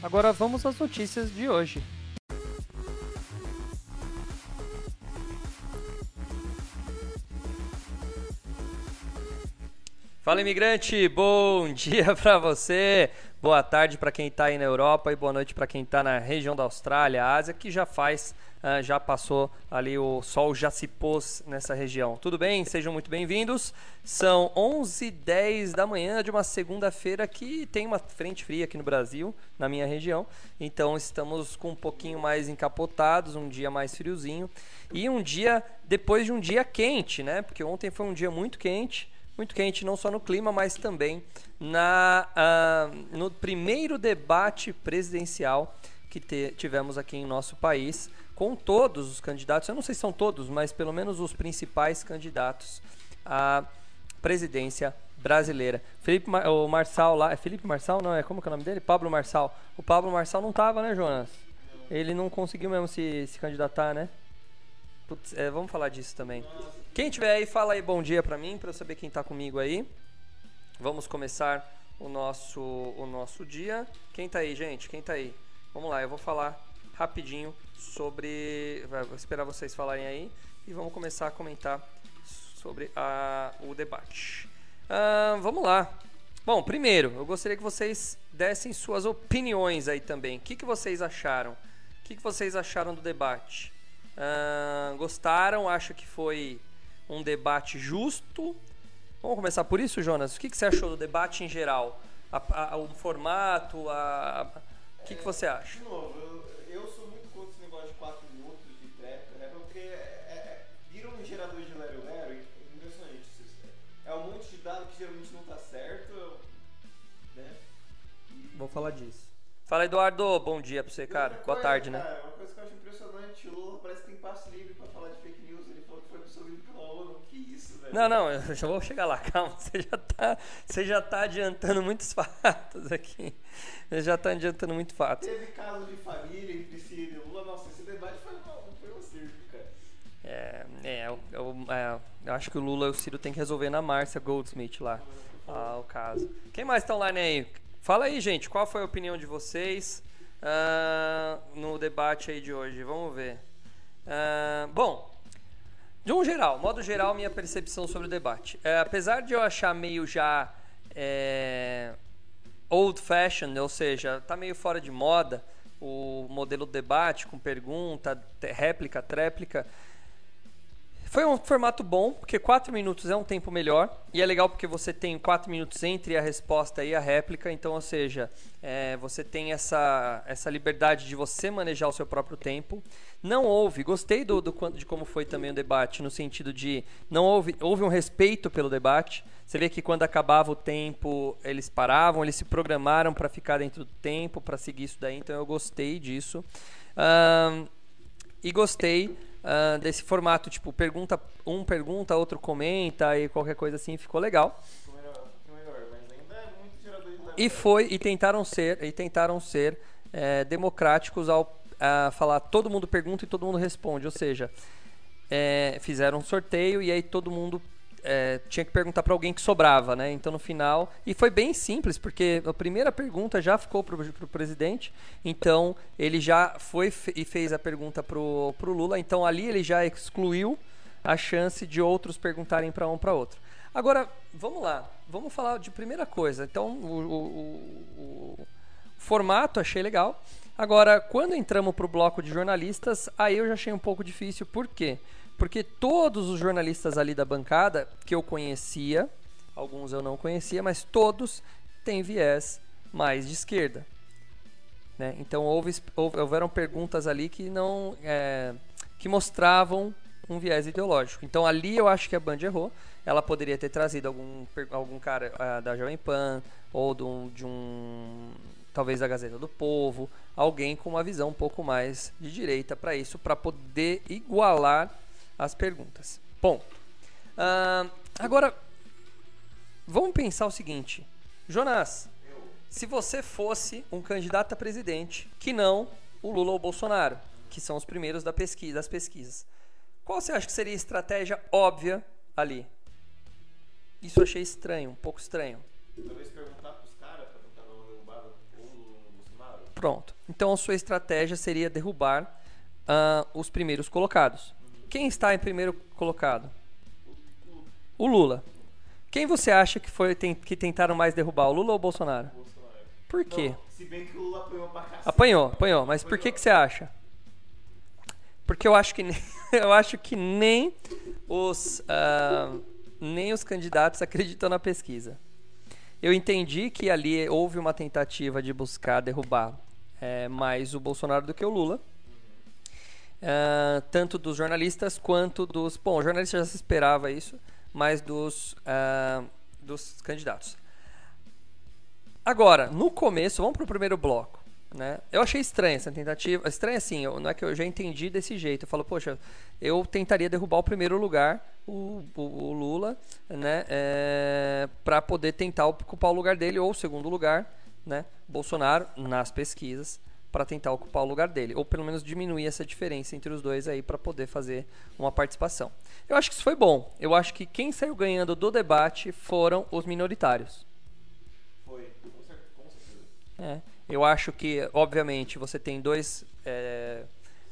Agora vamos às notícias de hoje. Fala imigrante, bom dia para você, boa tarde para quem está aí na Europa e boa noite para quem está na região da Austrália, Ásia, que já faz, uh, já passou ali, o sol já se pôs nessa região. Tudo bem? Sejam muito bem-vindos. São 11h10 da manhã de uma segunda-feira que tem uma frente fria aqui no Brasil, na minha região, então estamos com um pouquinho mais encapotados, um dia mais friozinho e um dia depois de um dia quente, né? Porque ontem foi um dia muito quente muito quente, não só no clima, mas também na, uh, no primeiro debate presidencial que te, tivemos aqui em nosso país, com todos os candidatos, eu não sei se são todos, mas pelo menos os principais candidatos à presidência brasileira. Felipe Mar o Marçal lá, é Felipe Marçal, não é? Como que é o nome dele? Pablo Marçal. O Pablo Marçal não tava, né, Jonas? Ele não conseguiu mesmo se, se candidatar, né? Putz, é, vamos falar disso também. Quem tiver aí, fala aí bom dia para mim, para eu saber quem tá comigo aí. Vamos começar o nosso, o nosso dia. Quem tá aí, gente? Quem tá aí? Vamos lá, eu vou falar rapidinho sobre. Vou esperar vocês falarem aí e vamos começar a comentar sobre a, o debate. Uh, vamos lá. Bom, primeiro, eu gostaria que vocês dessem suas opiniões aí também. O que, que vocês acharam? O que, que vocês acharam do debate? Uh, gostaram? Acha que foi um debate justo? Vamos começar por isso, Jonas. O que, que você achou do debate em geral? A, a, o formato, a, o que, que você acha? De novo, eu, Vou falar disso. Fala, Eduardo. Bom dia pra você, cara. Boa coisa, tarde, né? Cara, uma coisa que eu acho impressionante, o Lula parece que tem passe livre pra falar de fake news. Ele falou que foi absorvido pela ONU. Que isso, velho? Não, não, eu já vou chegar lá. Calma, você já tá, você já tá adiantando muitos fatos aqui. Você já tá adiantando muitos fatos. Teve caso de família entre Ciro e Lula. Nossa, esse debate foi, foi um circo, cara. É, é eu, eu, é, eu acho que o Lula e o Ciro tem que resolver na Márcia Goldsmith lá. Ah, o caso. Quem mais tá online aí? Fala aí, gente, qual foi a opinião de vocês uh, no debate aí de hoje? Vamos ver. Uh, bom, de um geral, modo geral, minha percepção sobre o debate. É, apesar de eu achar meio já é, old fashioned, ou seja, tá meio fora de moda o modelo de debate com pergunta, réplica, tréplica. Foi um formato bom, porque 4 minutos é um tempo melhor. E é legal porque você tem 4 minutos entre a resposta e a réplica. Então, ou seja, é, você tem essa, essa liberdade de você manejar o seu próprio tempo. Não houve, gostei do, do, de como foi também o debate, no sentido de não houve, houve um respeito pelo debate. Você vê que quando acabava o tempo, eles paravam, eles se programaram para ficar dentro do tempo, para seguir isso daí. Então, eu gostei disso. Um, e gostei uh, desse formato, tipo, pergunta, um pergunta, outro comenta e qualquer coisa assim, ficou legal. E foi, e tentaram ser, e tentaram ser é, democráticos ao a falar todo mundo pergunta e todo mundo responde, ou seja, é, fizeram um sorteio e aí todo mundo é, tinha que perguntar para alguém que sobrava, né? Então no final. E foi bem simples, porque a primeira pergunta já ficou para o presidente, então ele já foi e fez a pergunta para o Lula, então ali ele já excluiu a chance de outros perguntarem para um para outro. Agora, vamos lá, vamos falar de primeira coisa. Então, o, o, o formato achei legal. Agora, quando entramos para o bloco de jornalistas, aí eu já achei um pouco difícil, por quê? Porque todos os jornalistas ali da bancada que eu conhecia, alguns eu não conhecia, mas todos têm viés mais de esquerda. Né? Então houve, houveram perguntas ali que não é, que mostravam um viés ideológico. Então ali eu acho que a Band errou. Ela poderia ter trazido algum, algum cara uh, da Jovem Pan ou de um, de um talvez a Gazeta do Povo, alguém com uma visão um pouco mais de direita para isso, para poder igualar as perguntas. Ponto. Uh, agora, vamos pensar o seguinte, Jonas, se você fosse um candidato a presidente, que não o Lula ou o Bolsonaro, que são os primeiros da pesquisa, das pesquisas, qual você acha que seria a estratégia óbvia ali? Isso eu achei estranho, um pouco estranho. Talvez perguntar pros caras pra tentar derrubar o ou o Bolsonaro. Pronto. Então a sua estratégia seria derrubar uh, os primeiros colocados. Quem está em primeiro colocado? O Lula. Quem você acha que foi que tentaram mais derrubar, o Lula ou o Bolsonaro? Bolsonaro. Por quê? Não, se bem que o Lula apanhou pra cacete. Apanhou, apanhou. Mas por que, que você acha? Porque eu acho que nem, eu acho que nem os uh, nem os candidatos acreditam na pesquisa. Eu entendi que ali houve uma tentativa de buscar derrubar é, mais o Bolsonaro do que o Lula. Uh, tanto dos jornalistas quanto dos. Bom, jornalista já se esperava isso, mas dos, uh, dos candidatos. Agora, no começo, vamos para o primeiro bloco. Né? Eu achei estranha essa tentativa. Estranha assim, eu, não é que eu já entendi desse jeito. Eu falo, poxa, eu tentaria derrubar o primeiro lugar, o, o, o Lula, né? É, para poder tentar ocupar o lugar dele, ou o segundo lugar, né? Bolsonaro, nas pesquisas, para tentar ocupar o lugar dele. Ou pelo menos diminuir essa diferença entre os dois aí para poder fazer uma participação. Eu acho que isso foi bom. Eu acho que quem saiu ganhando do debate foram os minoritários. Foi, com certeza. É. Eu acho que, obviamente, você tem dois, é,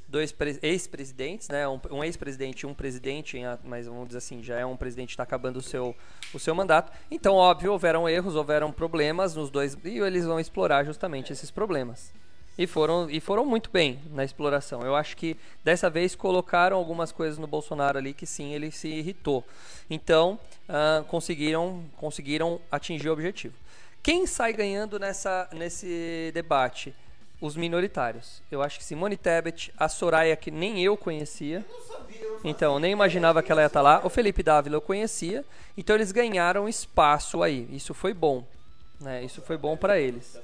dois ex-presidentes, né? Um, um ex-presidente e um presidente, mas vamos dizer assim, já é um presidente que está acabando o seu, o seu mandato. Então, óbvio, houveram erros, houveram problemas nos dois, e eles vão explorar justamente esses problemas. E foram, e foram muito bem na exploração. Eu acho que dessa vez colocaram algumas coisas no Bolsonaro ali que sim, ele se irritou. Então, uh, conseguiram, conseguiram atingir o objetivo. Quem sai ganhando nessa, nesse debate? Os minoritários. Eu acho que Simone Tebet, a Soraya, que nem eu conhecia. Então, nem imaginava que ela ia estar lá. O Felipe Dávila eu conhecia. Então, eles ganharam espaço aí. Isso foi bom. Né? Isso foi bom para eles.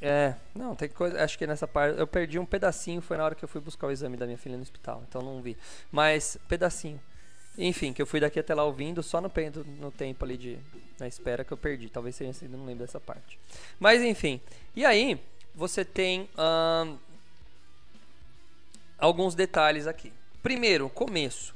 É, não, tem coisa. Acho que nessa parte. Eu perdi um pedacinho. Foi na hora que eu fui buscar o exame da minha filha no hospital. Então, não vi. Mas, pedacinho. Enfim, que eu fui daqui até lá ouvindo, só no, no tempo ali de na espera que eu perdi. Talvez tenha sido, não lembro dessa parte. Mas enfim. E aí, você tem hum, alguns detalhes aqui. Primeiro, começo.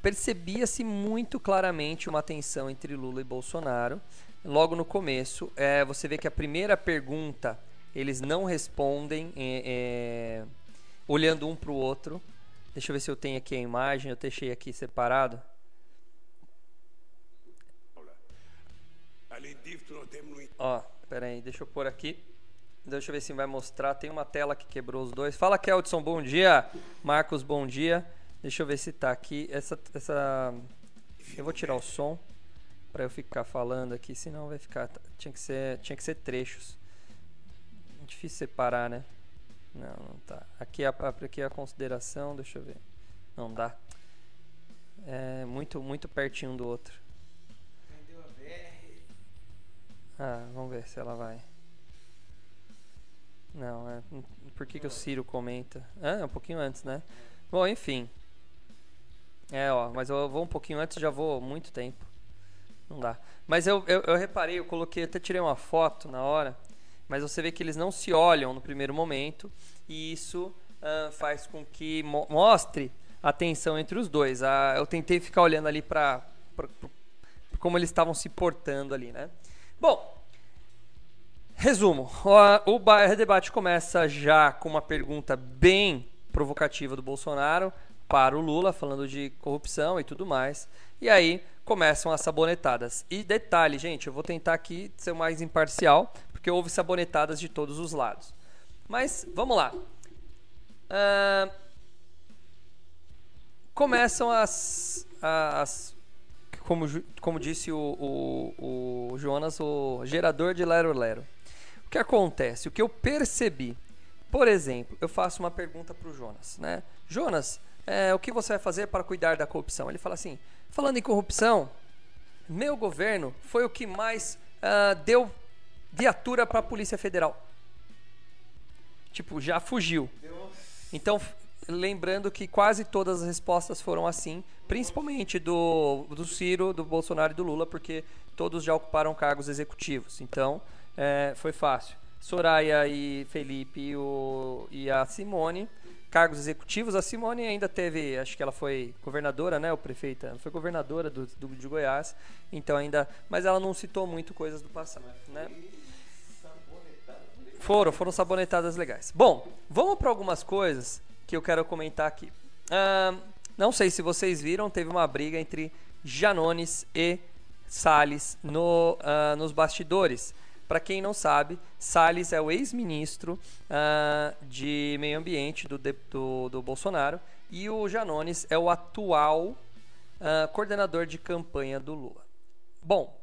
Percebia-se muito claramente uma tensão entre Lula e Bolsonaro. Logo no começo, é, você vê que a primeira pergunta eles não respondem é, é, olhando um para o outro. Deixa eu ver se eu tenho aqui a imagem, eu deixei aqui separado. Ó, pera aí, deixa eu pôr aqui. Deixa eu ver se vai mostrar. Tem uma tela que quebrou os dois. Fala, Keldson, bom dia. Marcos, bom dia. Deixa eu ver se tá aqui. Essa, essa... Eu vou tirar o som para eu ficar falando aqui, senão vai ficar. Tinha que ser, tinha que ser trechos. Difícil separar, né? Não, não tá. Aqui é a, aqui é a consideração, deixa eu ver. Não dá. É muito, muito pertinho do outro. Ah, vamos ver se ela vai. Não, é. Por que, que o Ciro comenta? Ah, é um pouquinho antes, né? Bom, enfim. É, ó, mas eu vou um pouquinho antes já vou muito tempo. Não dá. Mas eu, eu, eu reparei, eu coloquei, até tirei uma foto na hora mas você vê que eles não se olham no primeiro momento e isso uh, faz com que mo mostre a tensão entre os dois. Uh, eu tentei ficar olhando ali para como eles estavam se portando ali, né? Bom, resumo. O, o debate começa já com uma pergunta bem provocativa do Bolsonaro para o Lula, falando de corrupção e tudo mais. E aí começam as sabonetadas. E detalhe, gente, eu vou tentar aqui ser mais imparcial, porque houve sabonetadas de todos os lados. Mas vamos lá. Uh, começam as, as como, como disse o, o, o, Jonas, o gerador de Lero Lero. O que acontece? O que eu percebi, por exemplo, eu faço uma pergunta para o Jonas, né? Jonas, é, o que você vai fazer para cuidar da corrupção? Ele fala assim, falando em corrupção, meu governo foi o que mais uh, deu viatura para a Polícia Federal. Tipo, já fugiu. Então, lembrando que quase todas as respostas foram assim, principalmente do, do Ciro, do Bolsonaro e do Lula, porque todos já ocuparam cargos executivos. Então, é, foi fácil. Soraya e Felipe e, o, e a Simone, cargos executivos. A Simone ainda teve, acho que ela foi governadora, né, o prefeita, ela foi governadora do, do, de Goiás, então ainda, mas ela não citou muito coisas do passado, né? Foram, foram sabonetadas legais. Bom, vamos para algumas coisas que eu quero comentar aqui. Não sei se vocês viram, teve uma briga entre Janones e Salles no, nos bastidores. Para quem não sabe, Salles é o ex-ministro de meio ambiente do, do, do, Bolsonaro e o Janones é o atual coordenador de campanha do Lula. Bom,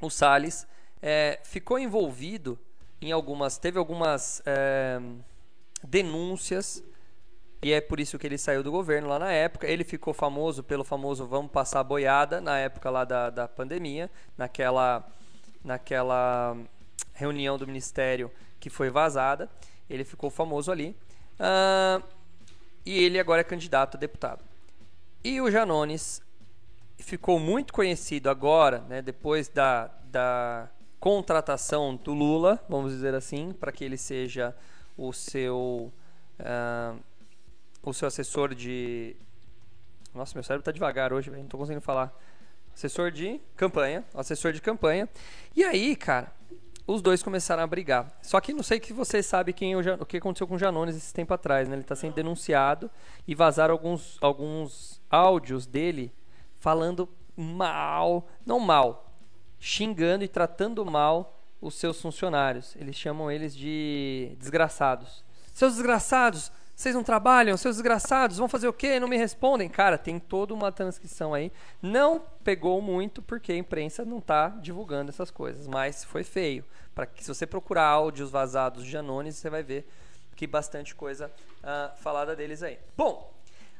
o Salles é, ficou envolvido em algumas, teve algumas é, denúncias e é por isso que ele saiu do governo lá na época. Ele ficou famoso pelo famoso vamos passar boiada na época lá da, da pandemia, naquela, naquela reunião do ministério que foi vazada. Ele ficou famoso ali. Uh, e ele agora é candidato a deputado. E o Janones ficou muito conhecido agora, né, depois da, da contratação do Lula, vamos dizer assim, para que ele seja o seu uh, o seu assessor de nossa meu cérebro está devagar hoje, não estou conseguindo falar assessor de campanha, assessor de campanha. E aí, cara, os dois começaram a brigar. Só que não sei que você sabe quem o, o que aconteceu com o Janones esse tempo atrás, né? Ele está sendo denunciado e vazaram alguns alguns áudios dele falando mal, não mal, xingando e tratando mal os seus funcionários. Eles chamam eles de desgraçados. Seus desgraçados, vocês não trabalham, seus desgraçados, vão fazer o quê? Não me respondem. Cara, tem toda uma transcrição aí. Não pegou muito porque a imprensa não está divulgando essas coisas, mas foi feio. Para que se você procurar áudios vazados de Anones, você vai ver que bastante coisa uh, falada deles aí. Bom,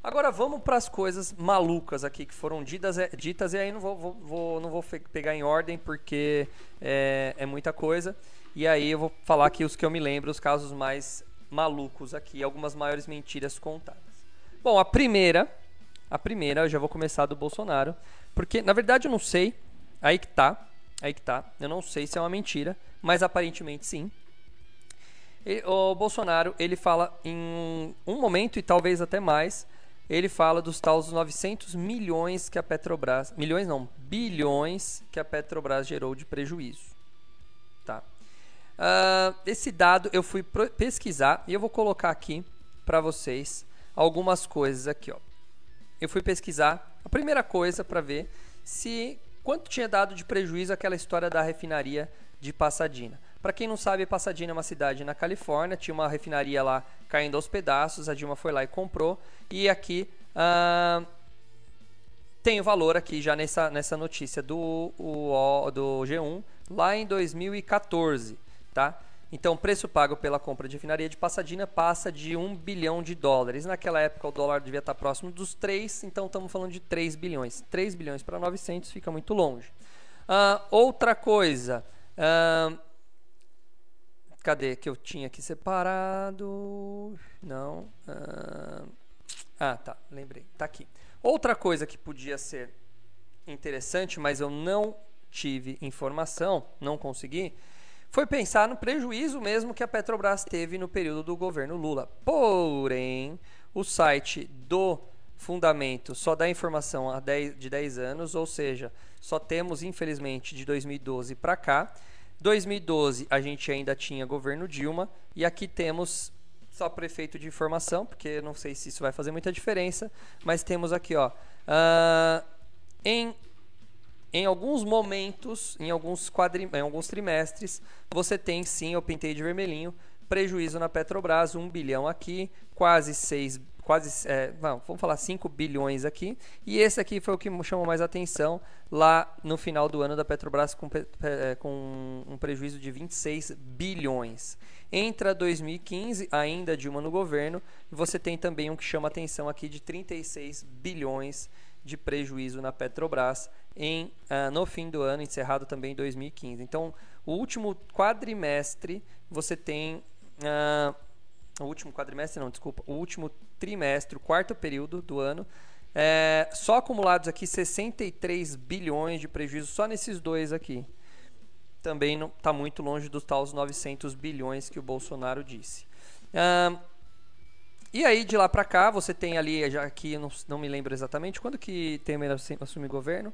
Agora vamos para as coisas malucas aqui que foram ditas, é, ditas e aí não vou, vou, vou não vou pegar em ordem porque é, é, muita coisa. E aí eu vou falar aqui os que eu me lembro, os casos mais malucos aqui, algumas maiores mentiras contadas. Bom, a primeira, a primeira eu já vou começar do Bolsonaro, porque na verdade eu não sei, aí que tá, aí que tá, eu não sei se é uma mentira, mas aparentemente sim. E, o Bolsonaro, ele fala em um momento e talvez até mais ele fala dos tais 900 milhões que a Petrobras, milhões não, bilhões que a Petrobras gerou de prejuízo. Tá? Uh, esse dado eu fui pesquisar e eu vou colocar aqui para vocês algumas coisas aqui, ó. Eu fui pesquisar a primeira coisa para ver se quanto tinha dado de prejuízo aquela história da refinaria de Passadina. Para quem não sabe, Passadina é uma cidade na Califórnia, tinha uma refinaria lá caindo aos pedaços, a Dilma foi lá e comprou. E aqui uh, tem o valor aqui já nessa, nessa notícia do, o, do G1, lá em 2014, tá? Então, o preço pago pela compra de refinaria de Passadina passa de 1 bilhão de dólares. Naquela época, o dólar devia estar próximo dos 3, então estamos falando de 3 bilhões. 3 bilhões para 900 fica muito longe. Uh, outra coisa, uh, Cadê que eu tinha aqui separado? Não. Ah, ah, tá, lembrei. Tá aqui. Outra coisa que podia ser interessante, mas eu não tive informação, não consegui, foi pensar no prejuízo mesmo que a Petrobras teve no período do governo Lula. Porém, o site do Fundamento só dá informação de 10 anos, ou seja, só temos, infelizmente, de 2012 para cá. 2012 a gente ainda tinha governo Dilma e aqui temos só prefeito de informação, porque não sei se isso vai fazer muita diferença, mas temos aqui, ó, uh, em em alguns momentos, em alguns, quadri, em alguns trimestres, você tem sim, eu pintei de vermelhinho, prejuízo na Petrobras, 1 bilhão aqui, quase 6 quase, é, vamos falar 5 bilhões aqui. E esse aqui foi o que chamou mais atenção lá no final do ano da Petrobras com, é, com um prejuízo de 26 bilhões. Entra 2015, ainda Dilma no governo, você tem também um que chama atenção aqui de 36 bilhões de prejuízo na Petrobras em, uh, no fim do ano, encerrado também em 2015. Então, o último quadrimestre você tem. Uh, o último quadrimestre, não, desculpa. O último trimestre, o quarto período do ano. É, só acumulados aqui 63 bilhões de prejuízo só nesses dois aqui. Também não está muito longe dos tais 900 bilhões que o Bolsonaro disse. E aí, de lá para cá, você tem ali, já aqui, não, não me lembro exatamente, quando que Temer assume governo,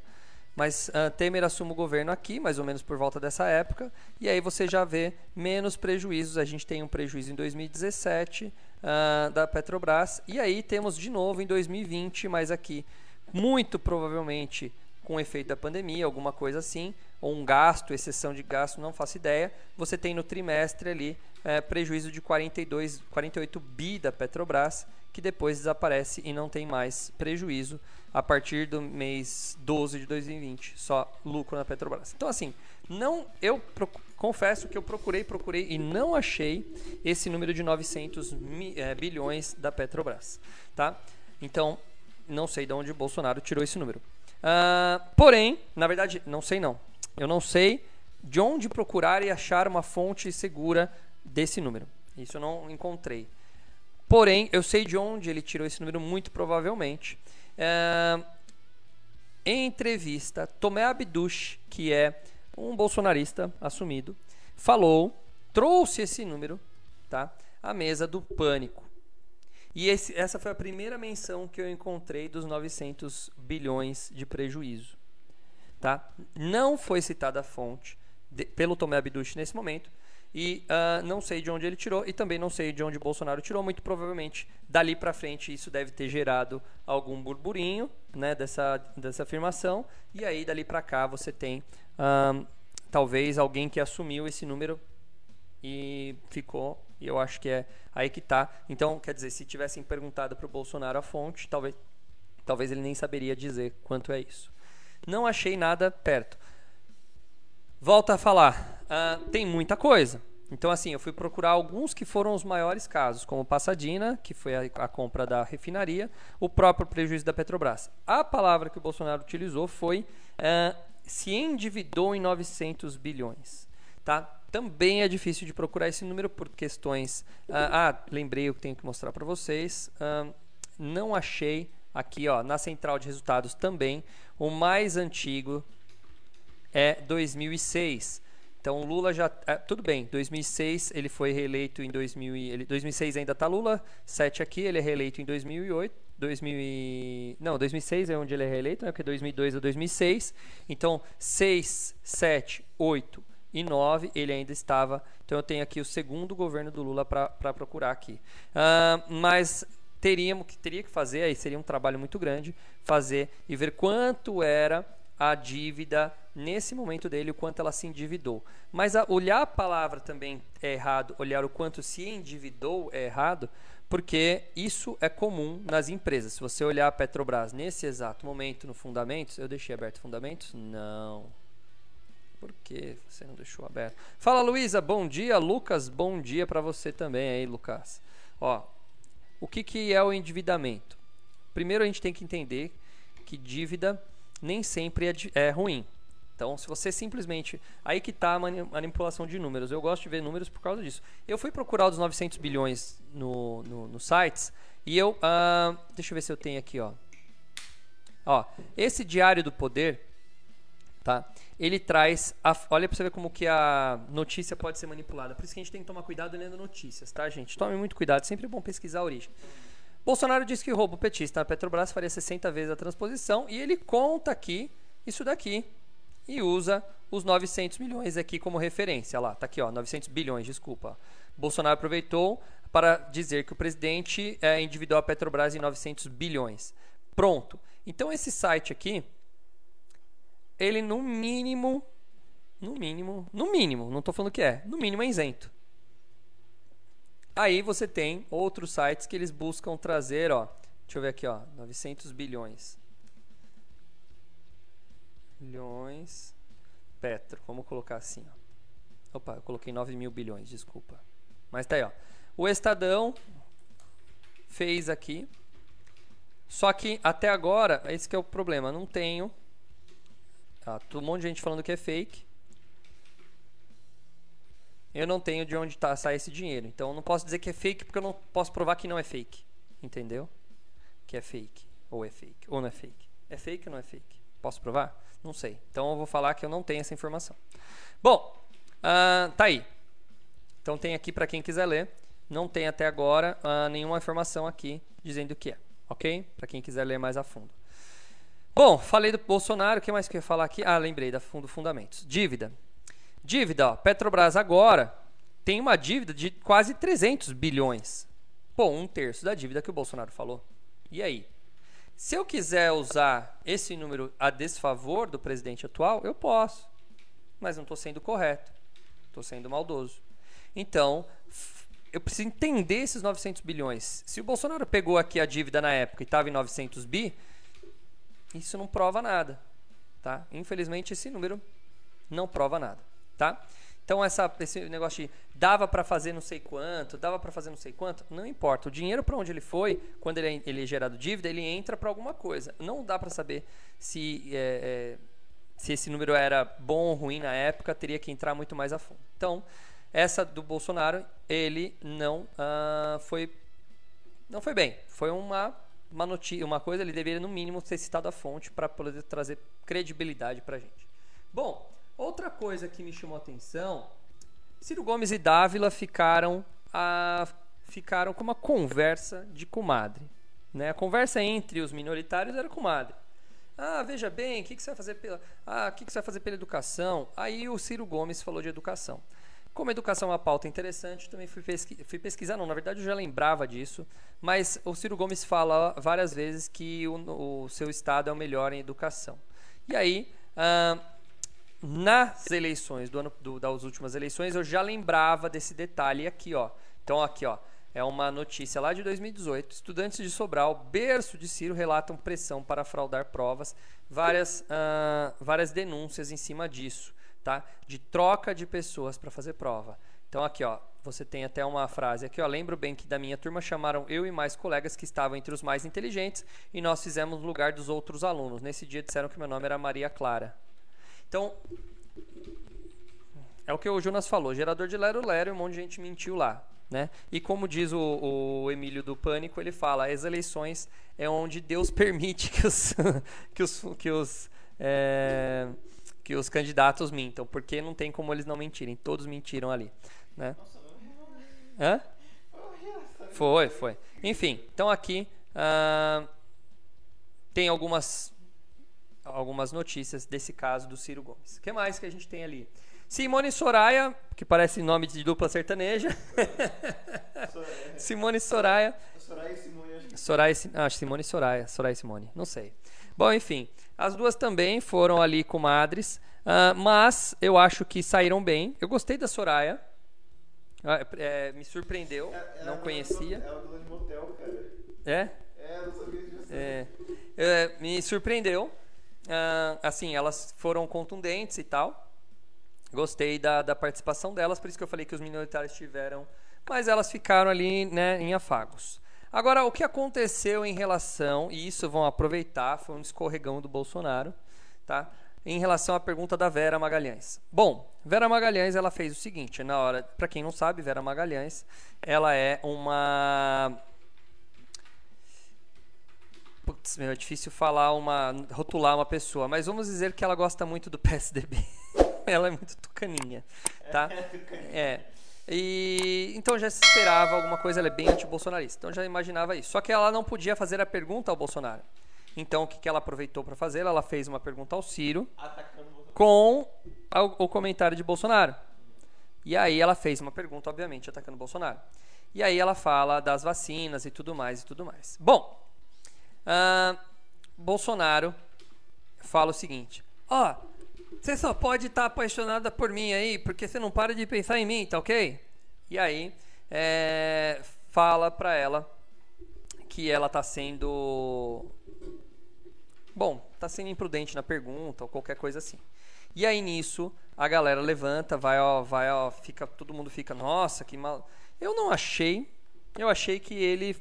mas uh, Temer assume o governo aqui, mais ou menos por volta dessa época, e aí você já vê menos prejuízos. A gente tem um prejuízo em 2017 uh, da Petrobras, e aí temos de novo em 2020, mas aqui, muito provavelmente com efeito da pandemia, alguma coisa assim, ou um gasto, exceção de gasto, não faço ideia. Você tem no trimestre ali é, prejuízo de 42, 48 bi da Petrobras, que depois desaparece e não tem mais prejuízo a partir do mês 12 de 2020, só lucro na Petrobras. Então assim, não eu confesso que eu procurei, procurei e não achei esse número de 900 mi, é, bilhões da Petrobras, tá? Então, não sei de onde Bolsonaro tirou esse número. Uh, porém, na verdade, não sei não. Eu não sei de onde procurar e achar uma fonte segura desse número. Isso eu não encontrei. Porém, eu sei de onde ele tirou esse número, muito provavelmente. Em entrevista, Tomé Abduch, que é um bolsonarista assumido, falou, trouxe esse número tá, à mesa do pânico. E esse, essa foi a primeira menção que eu encontrei dos 900 bilhões de prejuízo. Tá? Não foi citada a fonte de, pelo Tomé Abduch nesse momento. E uh, não sei de onde ele tirou e também não sei de onde Bolsonaro tirou. Muito provavelmente dali para frente isso deve ter gerado algum burburinho né, dessa, dessa afirmação. E aí dali para cá você tem uh, talvez alguém que assumiu esse número e ficou. E eu acho que é aí que tá. Então, quer dizer, se tivessem perguntado para o Bolsonaro a fonte, talvez, talvez ele nem saberia dizer quanto é isso. Não achei nada perto. Volta a falar. Uh, tem muita coisa. Então, assim, eu fui procurar alguns que foram os maiores casos, como Passadina, que foi a, a, compra da refinaria, o próprio prejuízo da Petrobras. A palavra que o Bolsonaro utilizou foi uh, se endividou em 900 bilhões. Tá? Também é difícil de procurar esse número por questões. Uh, ah, lembrei o que tenho que mostrar para vocês. Uh, não achei aqui, ó, na central de resultados também o mais antigo é 2006. Então Lula já é, tudo bem. 2006 ele foi reeleito em 2000 ele, 2006 ainda tá Lula, 7 aqui ele é reeleito em 2008. 2000 e, não, 2006 é onde ele é reeleito, né? Porque 2002 a 2006. Então 6, 7, 8 e 9 ele ainda estava. Então eu tenho aqui o segundo governo do Lula para procurar aqui. Uh, mas teríamos que teria que fazer aí seria um trabalho muito grande fazer e ver quanto era a dívida nesse momento dele, o quanto ela se endividou. Mas a, olhar a palavra também é errado, olhar o quanto se endividou é errado, porque isso é comum nas empresas. Se você olhar a Petrobras nesse exato momento no Fundamentos, eu deixei aberto Fundamentos? Não. Por que você não deixou aberto? Fala Luísa, bom dia. Lucas, bom dia para você também aí, Lucas. Ó, o que, que é o endividamento? Primeiro a gente tem que entender que dívida nem sempre é, é ruim. Então, se você simplesmente. Aí que está a manipulação de números. Eu gosto de ver números por causa disso. Eu fui procurar os 900 bilhões no, no, no sites e eu. Uh, deixa eu ver se eu tenho aqui, ó. Ó, esse Diário do Poder, tá? Ele traz. A, olha para você ver como que a notícia pode ser manipulada. Por isso que a gente tem que tomar cuidado lendo notícias, tá, gente? Tome muito cuidado. Sempre é bom pesquisar a origem. Bolsonaro disse que roubo petista na Petrobras faria 60 vezes a transposição e ele conta aqui isso daqui e usa os 900 milhões aqui como referência. Lá, tá aqui, ó, 900 bilhões, desculpa. Bolsonaro aproveitou para dizer que o presidente é, endividou a Petrobras em 900 bilhões. Pronto. Então esse site aqui, ele no mínimo, no mínimo, no mínimo, não estou falando que é, no mínimo é isento. Aí você tem outros sites que eles buscam trazer, ó. Deixa eu ver aqui, ó, 900 bilhões. Bilhões. Petro, vamos colocar assim, ó. Opa, eu coloquei 9 mil bilhões, desculpa. Mas tá aí, ó. O Estadão fez aqui Só que até agora, esse que é o problema, não tenho. Tá, um monte de gente falando que é fake. Eu não tenho de onde tá, sai esse dinheiro. Então eu não posso dizer que é fake porque eu não posso provar que não é fake. Entendeu? Que é fake. Ou é fake. Ou não é fake. É fake ou não é fake? Posso provar? Não sei. Então eu vou falar que eu não tenho essa informação. Bom, uh, tá aí. Então tem aqui para quem quiser ler. Não tem até agora uh, nenhuma informação aqui dizendo o que é. Ok? Para quem quiser ler mais a fundo. Bom, falei do Bolsonaro. O que mais que eu ia falar aqui? Ah, lembrei da Fundo Fundamentos. Dívida. Dívida, ó, Petrobras agora tem uma dívida de quase 300 bilhões. Pô, um terço da dívida que o Bolsonaro falou. E aí? Se eu quiser usar esse número a desfavor do presidente atual, eu posso. Mas não estou sendo correto. Estou sendo maldoso. Então, eu preciso entender esses 900 bilhões. Se o Bolsonaro pegou aqui a dívida na época e estava em 900 bi, isso não prova nada. Tá? Infelizmente, esse número não prova nada tá? Então essa, esse negócio de dava para fazer não sei quanto, dava para fazer não sei quanto, não importa. O dinheiro para onde ele foi, quando ele é, ele é gerado dívida, ele entra para alguma coisa. Não dá para saber se é, é, se esse número era bom ou ruim na época, teria que entrar muito mais a fundo. Então essa do Bolsonaro, ele não uh, foi não foi bem. Foi uma uma notícia, uma coisa, ele deveria no mínimo ter citado a fonte para poder trazer credibilidade para gente. Bom, Outra coisa que me chamou atenção, Ciro Gomes e Dávila ficaram a, ficaram com uma conversa de comadre. Né? A conversa entre os minoritários era comadre. Ah, veja bem, o que, que você vai fazer pela. Ah, que, que você vai fazer pela educação? Aí o Ciro Gomes falou de educação. Como educação é uma pauta interessante, também fui, pesqui fui pesquisar, não, na verdade eu já lembrava disso, mas o Ciro Gomes fala várias vezes que o, o seu estado é o melhor em educação. E aí, ah, nas eleições do ano do, das últimas eleições eu já lembrava desse detalhe aqui, ó. Então aqui, ó, é uma notícia lá de 2018. Estudantes de Sobral, berço de Ciro, relatam pressão para fraudar provas. Várias, uh, várias denúncias em cima disso, tá? De troca de pessoas para fazer prova. Então aqui, ó, você tem até uma frase aqui, ó. Lembro bem que da minha turma chamaram eu e mais colegas que estavam entre os mais inteligentes e nós fizemos lugar dos outros alunos. Nesse dia disseram que meu nome era Maria Clara. Então, é o que o Jonas falou, gerador de Lero Lero e um monte de gente mentiu lá. Né? E como diz o, o, Emílio do Pânico, ele fala: as eleições é onde Deus permite que os, que os, que os, é, que os candidatos mintam, porque não tem como eles não mentirem. Todos mentiram ali. Né? Hã? Foi, foi. Enfim, então aqui uh, tem algumas algumas notícias desse caso do Ciro Gomes. O que mais que a gente tem ali? Simone Soraya, que parece nome de dupla sertaneja. Simone Soraya. Soraya e Simone. Soraya, ah, Simone e Soraya. Soraya e Simone. Não sei. Bom, enfim. As duas também foram ali comadres. Uh, mas eu acho que saíram bem. Eu gostei da Soraya. Uh, é, me surpreendeu. É, é não conhecia. É a dona de motel, cara. É? É, eu não sabia disso. É. é me surpreendeu. Uh, assim, elas foram contundentes e tal. Gostei da, da participação delas, por isso que eu falei que os minoritários tiveram. Mas elas ficaram ali né, em afagos. Agora, o que aconteceu em relação, e isso vão aproveitar, foi um escorregão do Bolsonaro, tá? Em relação à pergunta da Vera Magalhães. Bom, Vera Magalhães ela fez o seguinte, na hora, para quem não sabe, Vera Magalhães, ela é uma Putz, meu, é difícil falar uma. rotular uma pessoa, mas vamos dizer que ela gosta muito do PSDB. ela é muito tucaninha, tá? É. é. E então já se esperava alguma coisa, ela é bem anti-bolsonarista. Então já imaginava isso. Só que ela não podia fazer a pergunta ao Bolsonaro. Então o que, que ela aproveitou para fazer? Ela fez uma pergunta ao Ciro com o comentário de Bolsonaro. E aí ela fez uma pergunta, obviamente, atacando Bolsonaro. E aí ela fala das vacinas e tudo mais e tudo mais. Bom, Uh, Bolsonaro fala o seguinte: Ó, oh, você só pode estar tá apaixonada por mim aí, porque você não para de pensar em mim, tá ok? E aí, é, fala pra ela que ela tá sendo. Bom, tá sendo imprudente na pergunta ou qualquer coisa assim. E aí nisso, a galera levanta, vai, ó, vai, ó, fica, todo mundo fica, nossa, que mal. Eu não achei. Eu achei que ele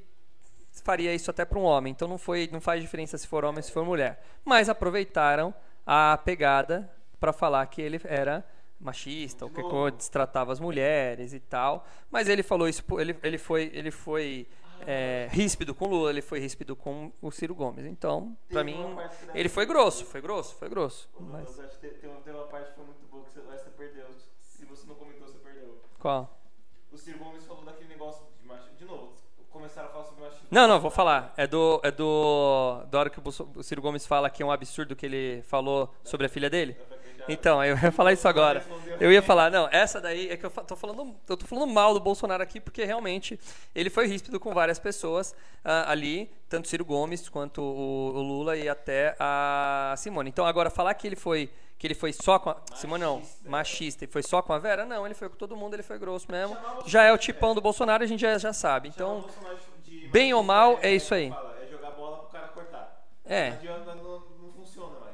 faria isso até para um homem. Então não foi, não faz diferença se for homem ou se for mulher. Mas aproveitaram a pegada para falar que ele era machista, ou que destratava as mulheres e tal. Mas ele falou isso, ele, ele foi, ele foi é, ríspido com Lula, ele foi ríspido com o Ciro Gomes. Então, para mim, ele foi grosso, foi grosso, foi grosso. Mas... Tem, tem, uma, parte que foi muito boa que você, você perdeu. Se você não comentou, você perdeu. Qual? O Ciro Gomes falou daquele negócio de machismo. De novo, começaram a falar sobre machismo. Não, não, vou falar. É do. É do. Da hora que o Ciro Gomes fala que é um absurdo que ele falou sobre a filha dele. Então, eu ia falar isso agora. Eu ia falar, não, essa daí é que eu tô falando, eu tô falando mal do Bolsonaro aqui porque realmente ele foi ríspido com várias pessoas uh, ali, tanto Ciro Gomes quanto o, o, Lula e até a Simone. Então, agora falar que ele foi que ele foi só com a machista. Simone não, machista e foi só com a Vera? Não, ele foi com todo mundo, ele foi grosso mesmo. Já é o tipão do Bolsonaro, a gente já, já sabe. Então, bem ou mal, é isso aí. É jogar bola pro cara cortar. É. Não adianta,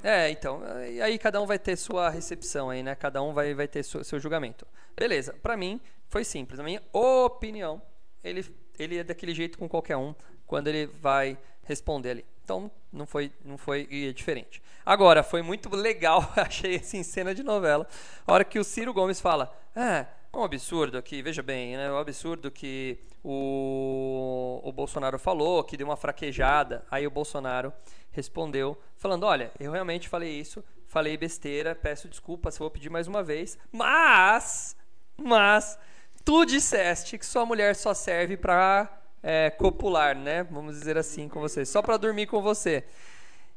é, então, e aí cada um vai ter sua recepção aí, né? Cada um vai, vai ter seu, seu julgamento. Beleza, para mim foi simples. Na minha opinião, ele, ele é daquele jeito com qualquer um quando ele vai responder ali. Então, não foi, não foi é diferente. Agora, foi muito legal, achei assim, cena de novela, a hora que o Ciro Gomes fala, ah, é um absurdo aqui, veja bem, né? É um absurdo que o, o Bolsonaro falou, que deu uma fraquejada. Aí o Bolsonaro respondeu, falando: Olha, eu realmente falei isso, falei besteira, peço desculpas, vou pedir mais uma vez, mas, mas, tu disseste que sua mulher só serve para é, copular, né? Vamos dizer assim com você, só para dormir com você.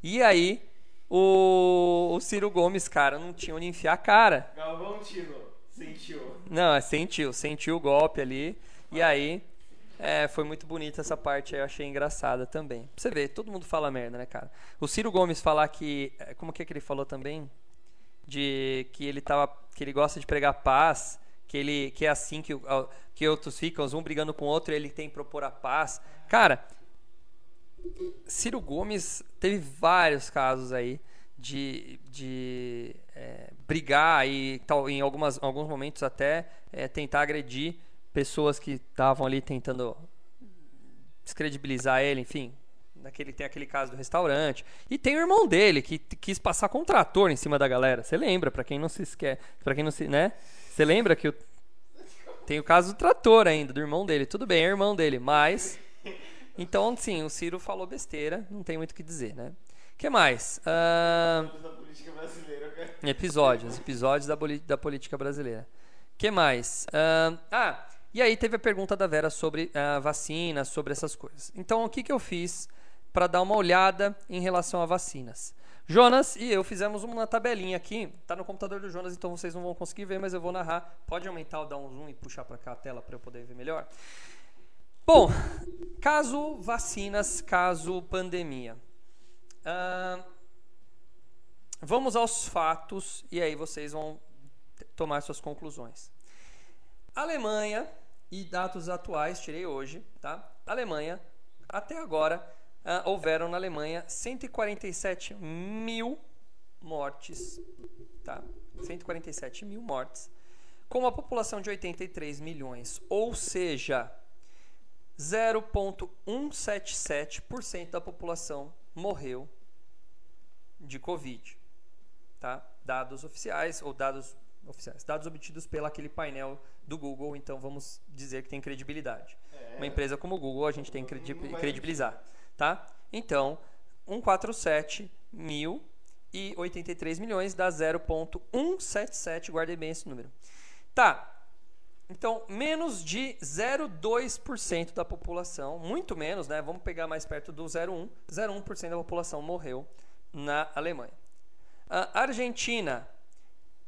E aí, o, o Ciro Gomes, cara, não tinha onde enfiar a cara. Galvão Tino. Sentiu. Não, é, sentiu, sentiu o golpe ali. E aí, é, foi muito bonita essa parte aí, eu achei engraçada também. Pra você ver, todo mundo fala merda, né, cara? O Ciro Gomes falar que. É, como que é que ele falou também? De que ele tava. que ele gosta de pregar paz, que ele. que é assim que, que outros ficam, um brigando com o outro ele tem que propor a paz. Cara, Ciro Gomes teve vários casos aí de, de é, brigar e tal, em algumas, alguns momentos até é, tentar agredir pessoas que estavam ali tentando descredibilizar ele, enfim. Naquele, tem aquele caso do restaurante. E tem o irmão dele que quis passar com um trator em cima da galera. Você lembra, para quem não se esquece, para quem não se, né? Você lembra que o, tem o caso do trator ainda, do irmão dele. Tudo bem, é irmão dele, mas então, sim, o Ciro falou besteira, não tem muito o que dizer, né? Que mais? Uh... Episódios, episódios da, da política brasileira. que mais? Uh... Ah, e aí teve a pergunta da Vera sobre uh, vacinas, sobre essas coisas. Então, o que, que eu fiz para dar uma olhada em relação a vacinas? Jonas e eu fizemos uma tabelinha aqui, tá no computador do Jonas, então vocês não vão conseguir ver, mas eu vou narrar. Pode aumentar ou dar um zoom e puxar para cá a tela para eu poder ver melhor? Bom, caso vacinas, caso pandemia. Uh, vamos aos fatos e aí vocês vão tomar suas conclusões. Alemanha e dados atuais, tirei hoje, tá? Alemanha, até agora, uh, houveram na Alemanha 147 mil mortes, tá? 147 mil mortes, com uma população de 83 milhões, ou seja, 0,177% da população morreu de Covid. Tá? Dados oficiais ou dados oficiais, dados obtidos pelo aquele painel do Google, então vamos dizer que tem credibilidade. É. Uma empresa como o Google a gente tem que credibilizar, tá? Então, 147 mil e 83 milhões dá 0.177, guardei bem esse número. Tá, então, menos de 0,2% da população, muito menos, né? Vamos pegar mais perto do 0,1%. 0,1% da população morreu na Alemanha. A Argentina,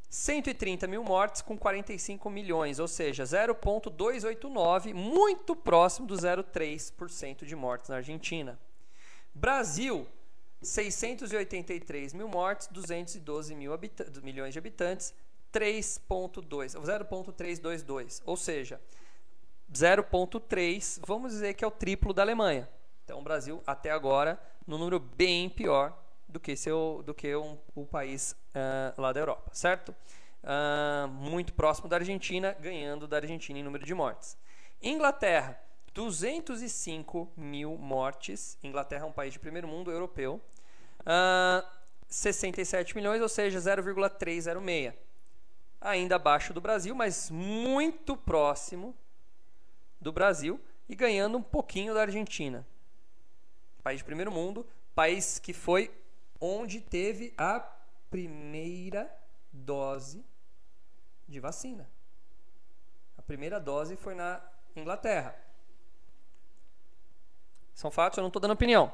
130 mil mortes com 45 milhões, ou seja, 0,289, muito próximo do 0,3% de mortes na Argentina. Brasil, 683 mil mortes, 212 mil milhões de habitantes, 3.2, 0.322, ou seja, 0.3, vamos dizer que é o triplo da Alemanha. Então o Brasil até agora no número bem pior do que seu do que um, o país uh, lá da Europa, certo? Uh, muito próximo da Argentina, ganhando da Argentina em número de mortes. Inglaterra, 205 mil mortes. Inglaterra é um país de primeiro mundo europeu. Uh, 67 milhões, ou seja, 0,306. Ainda abaixo do Brasil, mas muito próximo do Brasil e ganhando um pouquinho da Argentina. País de primeiro mundo, país que foi onde teve a primeira dose de vacina. A primeira dose foi na Inglaterra. São fatos, eu não estou dando opinião.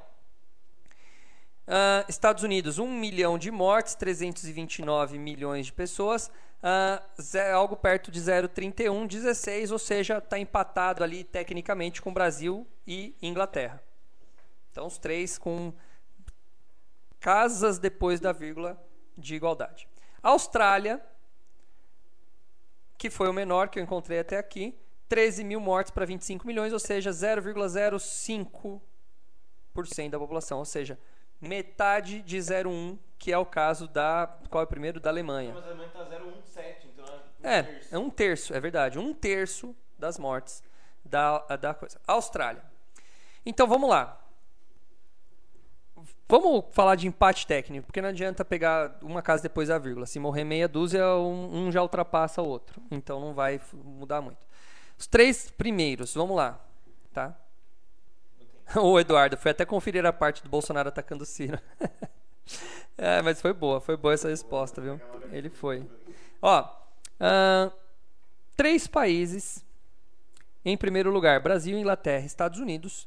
Uh, Estados Unidos, 1 milhão de mortes, 329 milhões de pessoas, uh, algo perto de 0,31, 16, ou seja, está empatado ali tecnicamente com Brasil e Inglaterra. Então, os três com casas depois da vírgula de igualdade. Austrália, que foi o menor que eu encontrei até aqui, 13 mil mortes para 25 milhões, ou seja, 0,05% da população, ou seja, metade de 0,1, que é o caso da. Qual é o primeiro? Da Alemanha. Mas a Alemanha está 0,17, então é um É, terço. é um terço, é verdade. Um terço das mortes da, da coisa. Austrália. Então vamos lá. Vamos falar de empate técnico, porque não adianta pegar uma casa depois da vírgula. Se morrer meia dúzia, um, um já ultrapassa o outro. Então não vai mudar muito. Os três primeiros, vamos lá. Tá? Ô Eduardo, foi até conferir a parte do Bolsonaro atacando o Ciro. é, mas foi boa, foi boa essa resposta, viu? Ele foi. Ó, ahn, três países em primeiro lugar: Brasil, Inglaterra, Estados Unidos.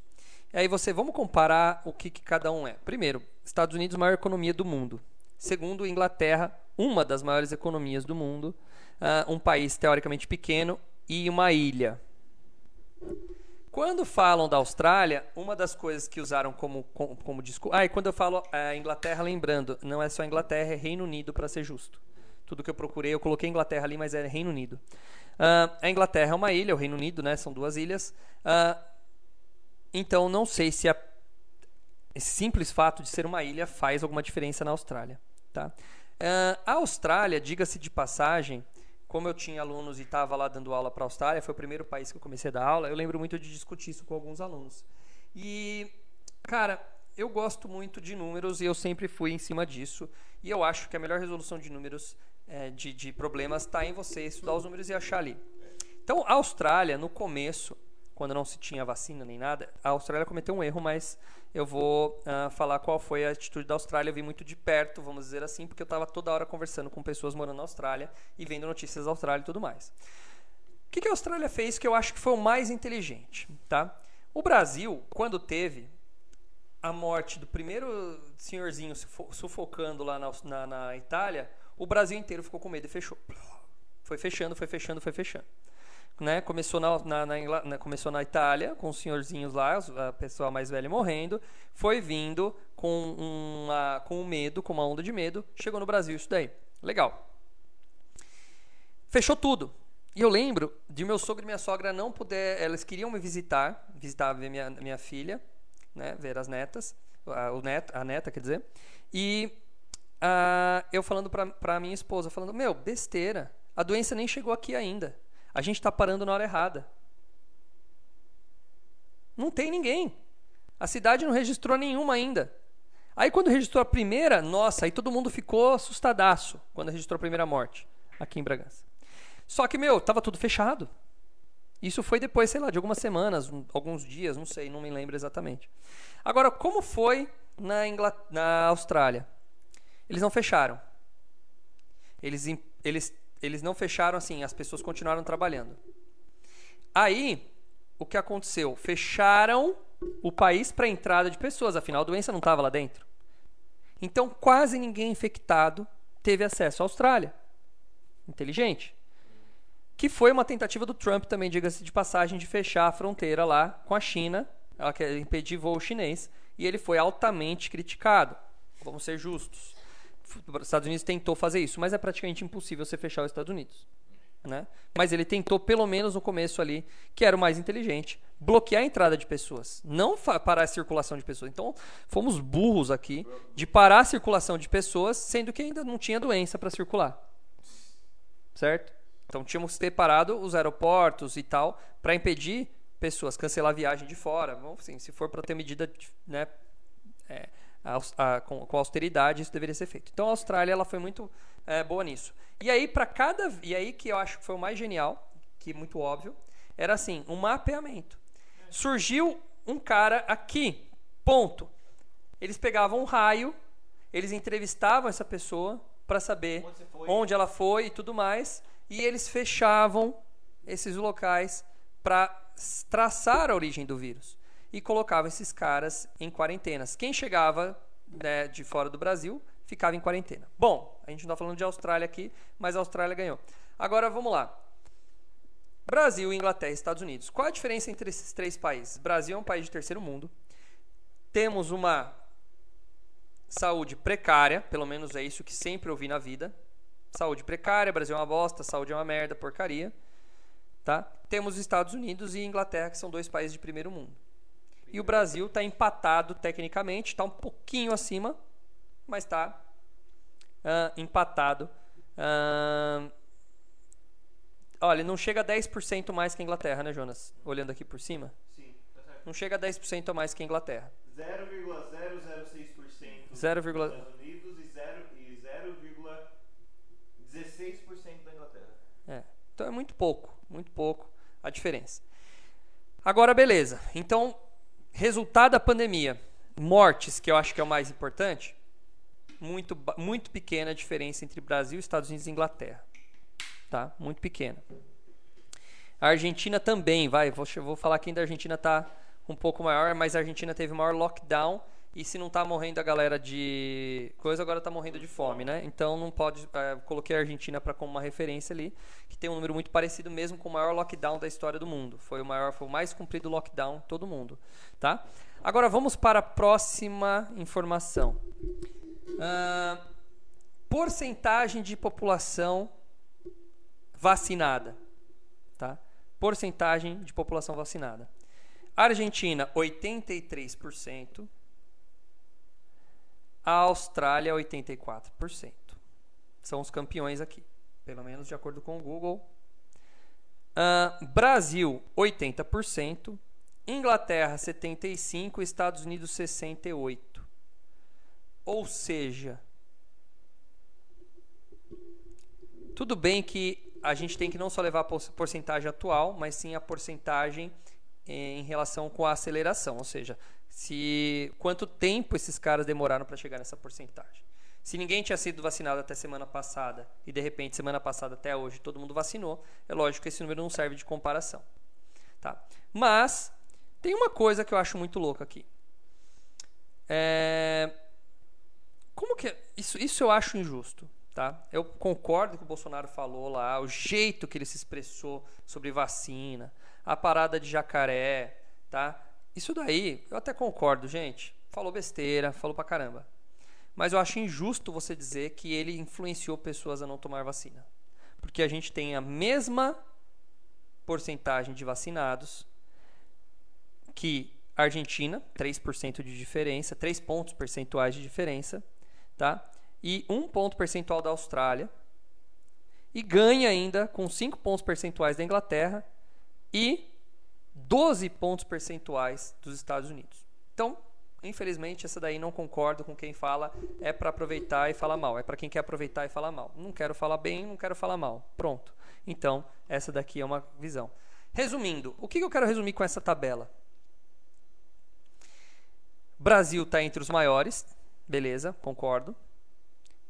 E aí você, vamos comparar o que, que cada um é. Primeiro, Estados Unidos, maior economia do mundo. Segundo, Inglaterra, uma das maiores economias do mundo. ah, um país teoricamente pequeno e uma ilha. Quando falam da Austrália, uma das coisas que usaram como, como, como desculpa. Ah, e quando eu falo eh, Inglaterra, lembrando, não é só Inglaterra, é Reino Unido, para ser justo. Tudo que eu procurei, eu coloquei Inglaterra ali, mas é Reino Unido. Ah, a Inglaterra é uma ilha, o Reino Unido, né? São duas ilhas. Ah, então, não sei se a- esse simples fato de ser uma ilha faz alguma diferença na Austrália. Tá? Ah, a Austrália, diga-se de passagem, como eu tinha alunos e estava lá dando aula para a Austrália, foi o primeiro país que eu comecei a dar aula, eu lembro muito de discutir isso com alguns alunos. E, cara, eu gosto muito de números e eu sempre fui em cima disso. E eu acho que a melhor resolução de números, eh, de, de problemas, está em você estudar os números e achar ali. Então, a Austrália, no começo, quando não se tinha vacina nem nada, a Austrália cometeu um erro, mas eu vou ah, falar qual foi a atitude da Austrália. Eu vi muito de perto, vamos dizer assim, porque eu estava toda hora conversando com pessoas morando na Austrália e vendo notícias da Austrália e tudo mais. O que, que a Austrália fez que eu acho que foi o mais inteligente? Tá? O Brasil, quando teve a morte do primeiro senhorzinho sufo- sufocando lá na, na, na Itália, o Brasil inteiro ficou com medo e fechou. Foi fechando, foi fechando, foi fechando. Né? Começou, na, na, na começou na Itália, com os senhorzinhos lá, a pessoa mais velha morrendo. Foi vindo com, uma, com um medo, com uma onda de medo. Chegou no Brasil isso daí. Legal. Fechou tudo. E eu lembro de meu sogro e minha sogra não puder, elas queriam me visitar, visitar ver minha, minha filha, né, ver as netas, a, o neto, a neta, quer dizer. E ah, eu falando pra minha esposa, falando, meu, besteira, a doença nem chegou aqui ainda. A gente tá parando na hora errada. Não tem ninguém. A cidade não registrou nenhuma ainda. Aí quando registrou a primeira, nossa, aí todo mundo ficou assustadaço quando registrou a primeira morte aqui em Bragança. Só que, meu, tava tudo fechado. Isso foi depois, sei lá, de algumas semanas, um- alguns dias, não sei, não me lembro exatamente. Agora, como foi na, Ingla- na Austrália? Eles não fecharam. Eles, eles, eles não fecharam assim, as pessoas continuaram trabalhando. Aí, o que aconteceu? Fecharam o país para entrada de pessoas, afinal a doença não estava lá dentro. Então, quase ninguém infectado teve acesso à Austrália. Inteligente. Que foi uma tentativa do Trump também, diga-se de passagem, de fechar a fronteira lá com a China. Ela quer impedir voo chinês. E ele foi altamente criticado. Vamos ser justos. Os Estados Unidos tentou fazer isso, mas é praticamente impossível você fechar os Estados Unidos. Né? Mas ele tentou, pelo menos no começo ali, que era o mais inteligente, bloquear a entrada de pessoas, não parar a circulação de pessoas. Então, fomos burros aqui de parar a circulação de pessoas, sendo que ainda não tinha doença para circular. Certo? Então, tínhamos que ter parado os aeroportos e tal para impedir pessoas, cancelar a viagem de fora. Bom, assim, se for para ter medida né, é, a, a, com, com, austeridade, isso deveria ser feito. Então a Austrália ela foi muito é, boa nisso. E aí para cada e aí que eu acho que foi o mais genial, que é muito óbvio, era assim, um mapeamento. Surgiu um cara aqui, ponto. Eles pegavam um raio, eles entrevistavam essa pessoa para saber onde, onde ela foi e tudo mais, e eles fechavam esses locais para traçar a origem do vírus e colocavam esses caras em quarentenas. Quem chegava né, de fora do Brasil ficava em quarentena. Bom, a gente não está falando de Austrália aqui, mas a Austrália ganhou. Agora vamos lá. Brasil, Inglaterra e Estados Unidos. Qual a diferença entre esses três países? Brasil é um país de terceiro mundo. Temos uma saúde precária, pelo menos é isso que sempre ouvi na vida. Saúde precária, Brasil é uma bosta, saúde é uma merda, porcaria. Tá? Temos Estados Unidos e Inglaterra, que são dois países de primeiro mundo. E o Brasil está empatado tecnicamente, está um pouquinho acima, mas está uh, empatado. Uh, olha, não chega a 10% mais que a Inglaterra, né, Jonas? Olhando aqui por cima. Sim, tá certo. Não chega a 10% a mais que a Inglaterra. 0,006% 0, dos Estados Unidos e 0,16% da Inglaterra. É. Então é muito pouco, muito pouco a diferença. Agora, beleza. Então, resultado da pandemia, mortes, que eu acho que é o mais importante, muito, muito pequena a diferença entre Brasil, Estados Unidos e Inglaterra. Tá? Muito pequena. A Argentina também, vai, vou, vou falar que ainda a Argentina está um pouco maior, mas a Argentina teve maior lockdown e se não está morrendo a galera de coisa, agora está morrendo de fome, né? Então não pode. É, coloquei a Argentina para como uma referência ali, que tem um número muito parecido mesmo com o maior lockdown da história do mundo. Foi o maior, foi o mais comprido lockdown todo mundo, tá? Agora vamos para a próxima informação. Uh, porcentagem de população vacinada, tá? Porcentagem de população vacinada. Argentina, 83%. A Austrália, 84%. São os campeões aqui, pelo menos de acordo com o Google. Uh, Brasil, 80%. Inglaterra, 75%. Estados Unidos, 68%. Ou seja, tudo bem que a gente tem que não só levar a porcentagem atual, mas sim a porcentagem em relação com a aceleração, ou seja, se quanto tempo esses caras demoraram para chegar nessa porcentagem. Se ninguém tinha sido vacinado até semana passada e de repente semana passada até hoje todo mundo vacinou, é lógico que esse número não serve de comparação, tá? Mas tem uma coisa que eu acho muito louca aqui. É... Como que é? isso? Isso eu acho injusto, tá? Eu concordo que o Bolsonaro falou lá, o jeito que ele se expressou sobre vacina, a parada de jacaré, tá? Isso daí, eu até concordo, gente. Falou besteira, falou pra caramba. Mas eu acho injusto você dizer que ele influenciou pessoas a não tomar vacina. Porque a gente tem a mesma porcentagem de vacinados que a Argentina, 3% de diferença, 3 pontos percentuais de diferença, tá? E 1 ponto percentual da Austrália. E ganha ainda com 5 pontos percentuais da Inglaterra e 12 pontos percentuais dos Estados Unidos. Então, infelizmente, essa daí não concordo com quem fala é para aproveitar e falar mal. É para quem quer aproveitar e falar mal. Não quero falar bem, não quero falar mal. Pronto. Então, essa daqui é uma visão. Resumindo, o que eu quero resumir com essa tabela? Brasil está entre os maiores, beleza, concordo.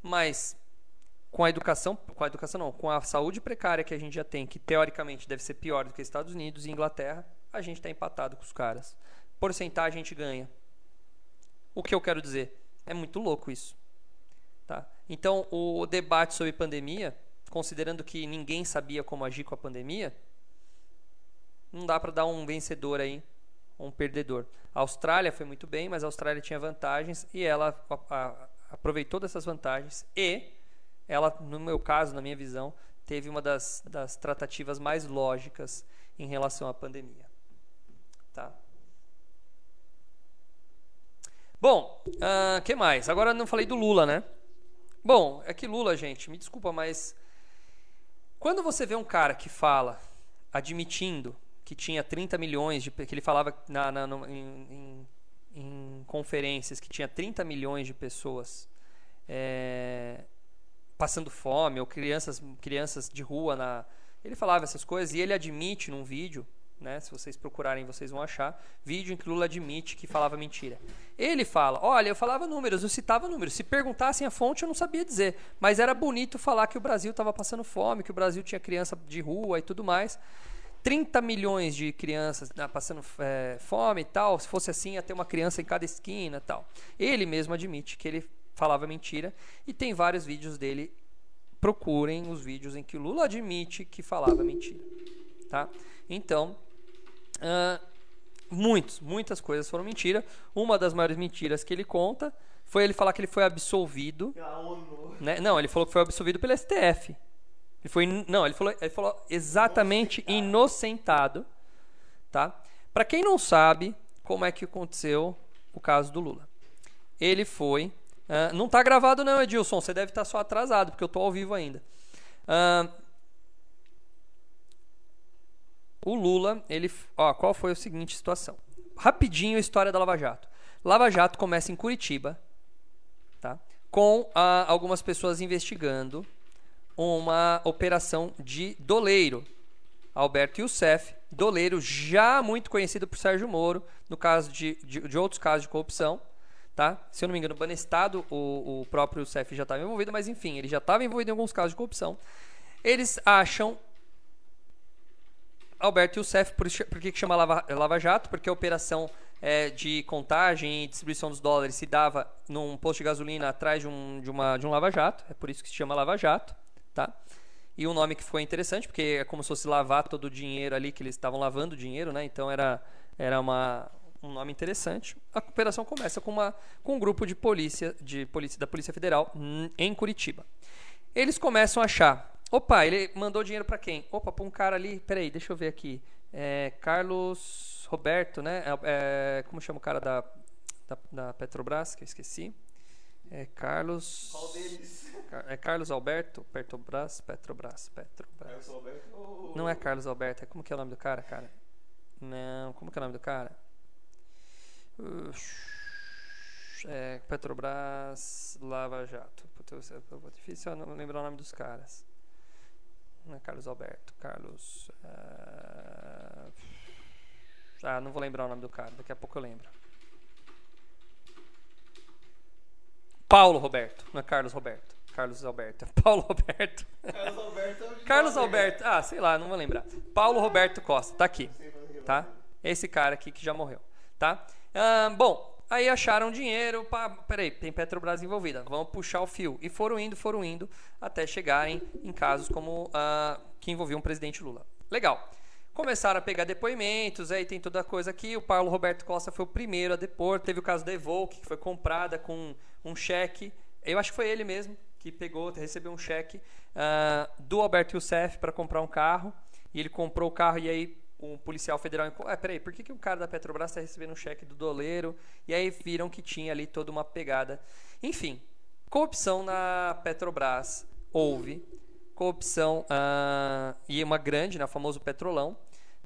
Mas com a educação, com a educação não, com a saúde precária que a gente já tem, que teoricamente deve ser pior do que Estados Unidos e Inglaterra, a gente está empatado com os caras. Porcentagem a gente ganha. O que eu quero dizer? É muito louco isso. Tá? Então, o debate sobre pandemia, considerando que ninguém sabia como agir com a pandemia, não dá para dar um vencedor aí, um perdedor. A Austrália foi muito bem, mas a Austrália tinha vantagens e ela a, a, aproveitou dessas vantagens e ela, no meu caso, na minha visão, teve uma das, das tratativas mais lógicas em relação à pandemia. Tá? Bom, o uh, ah, que mais? Agora não falei do Lula, né? Bom, é que Lula, gente, me desculpa, mas quando você vê um cara que fala admitindo que tinha 30 milhões de que ele falava na, na no, em, em, em, conferências que tinha 30 milhões de pessoas é, passando fome ou crianças crianças de rua na ele falava essas coisas e ele admite num vídeo né? Se vocês procurarem, vocês vão achar vídeo em que Lula admite que falava mentira. Ele fala: Olha, eu falava números, eu citava números. Se perguntassem a fonte, eu não sabia dizer. Mas era bonito falar que o Brasil estava passando fome, que o Brasil tinha criança de rua e tudo mais. 30 milhões de crianças né, passando é, fome e tal. Se fosse assim, ia ter uma criança em cada esquina tal. Ele mesmo admite que ele falava mentira. E tem vários vídeos dele. Procurem os vídeos em que Lula admite que falava mentira. Tá? Então, Uh, muitos, muitas coisas foram mentira. Uma das maiores mentiras que ele conta foi ele falar que ele foi absolvido. Né? Não, ele falou que foi absolvido pelo STF. Ele foi, não, ele falou, ele falou exatamente inocentado, inocentado tá? Para quem não sabe como é que aconteceu o caso do Lula, ele foi, uh, não está gravado não, Edilson, você deve estar tá só atrasado porque eu estou ao vivo ainda. Uh, o Lula, ele, ó, qual foi a seguinte situação? Rapidinho a história da Lava Jato. Lava Jato começa em Curitiba, tá? Com ah, algumas pessoas investigando uma operação de doleiro. Alberto Youssef, doleiro já muito conhecido por Sérgio Moro, no caso de, de, de outros casos de corrupção, tá? Se eu não me engano, Banestado, o, o próprio Youssef já estava envolvido, mas enfim, ele já estava envolvido em alguns casos de corrupção. Eles acham Alberto Youssef, por, por que, que chama Lava, Lava Jato? Porque a operação é, de contagem e distribuição dos dólares se dava num posto de gasolina atrás de um, de, uma, de um Lava Jato, é por isso que se chama Lava Jato, tá? E um nome que foi interessante, porque é como se fosse lavar todo o dinheiro ali, que eles estavam lavando dinheiro, né? Então era, era uma, um nome interessante. A operação começa com, uma, com um grupo de polícia, de polícia da Polícia Federal em Curitiba. Eles começam a achar Opa, ele mandou dinheiro para quem? Opa, para um cara ali. Peraí, deixa eu ver aqui. É, Carlos Roberto, né? É, é, como chama o cara da, da, da, Petrobras, que eu esqueci? É Carlos. Qual deles? É Carlos Alberto? Petrobras? Petrobras, Petrobras. Carlos Alberto ou... Não é Carlos Alberto, é como que é o nome do cara, cara? Não, como que é o nome do cara? É, Petrobras Lava Jato. Puta, é difícil não lembrar o nome dos caras. Não é Carlos Alberto. Carlos. Uh... Ah, não vou lembrar o nome do cara. Daqui a pouco eu lembro. Paulo Roberto. Não é Carlos Roberto. Carlos Alberto. Paulo Roberto. Carlos Alberto. É Carlos Alberto. Ah, sei lá, não vou lembrar. Paulo Roberto Costa. Tá aqui. Tá? Esse cara aqui que já morreu. Tá? Ah, bom, Aí acharam dinheiro, pá, peraí, tem Petrobras envolvida, vamos puxar o fio. E foram indo, foram indo, até chegarem em casos como uh, que envolviam o presidente Lula. Legal. Começaram a pegar depoimentos, aí tem toda a coisa aqui. O Paulo Roberto Costa foi o primeiro a depor. Teve o caso da Evoque, que foi comprada com um cheque. Eu acho que foi ele mesmo que pegou, recebeu um cheque uh, do Alberto Youssef para comprar um carro. E ele comprou o carro e aí um policial federal. Ah, peraí, por que, que o cara da Petrobras está recebendo um cheque do doleiro? E aí viram que tinha ali toda uma pegada. Enfim, corrupção na Petrobras houve. Corrupção uh, e uma grande, né, famoso petrolão,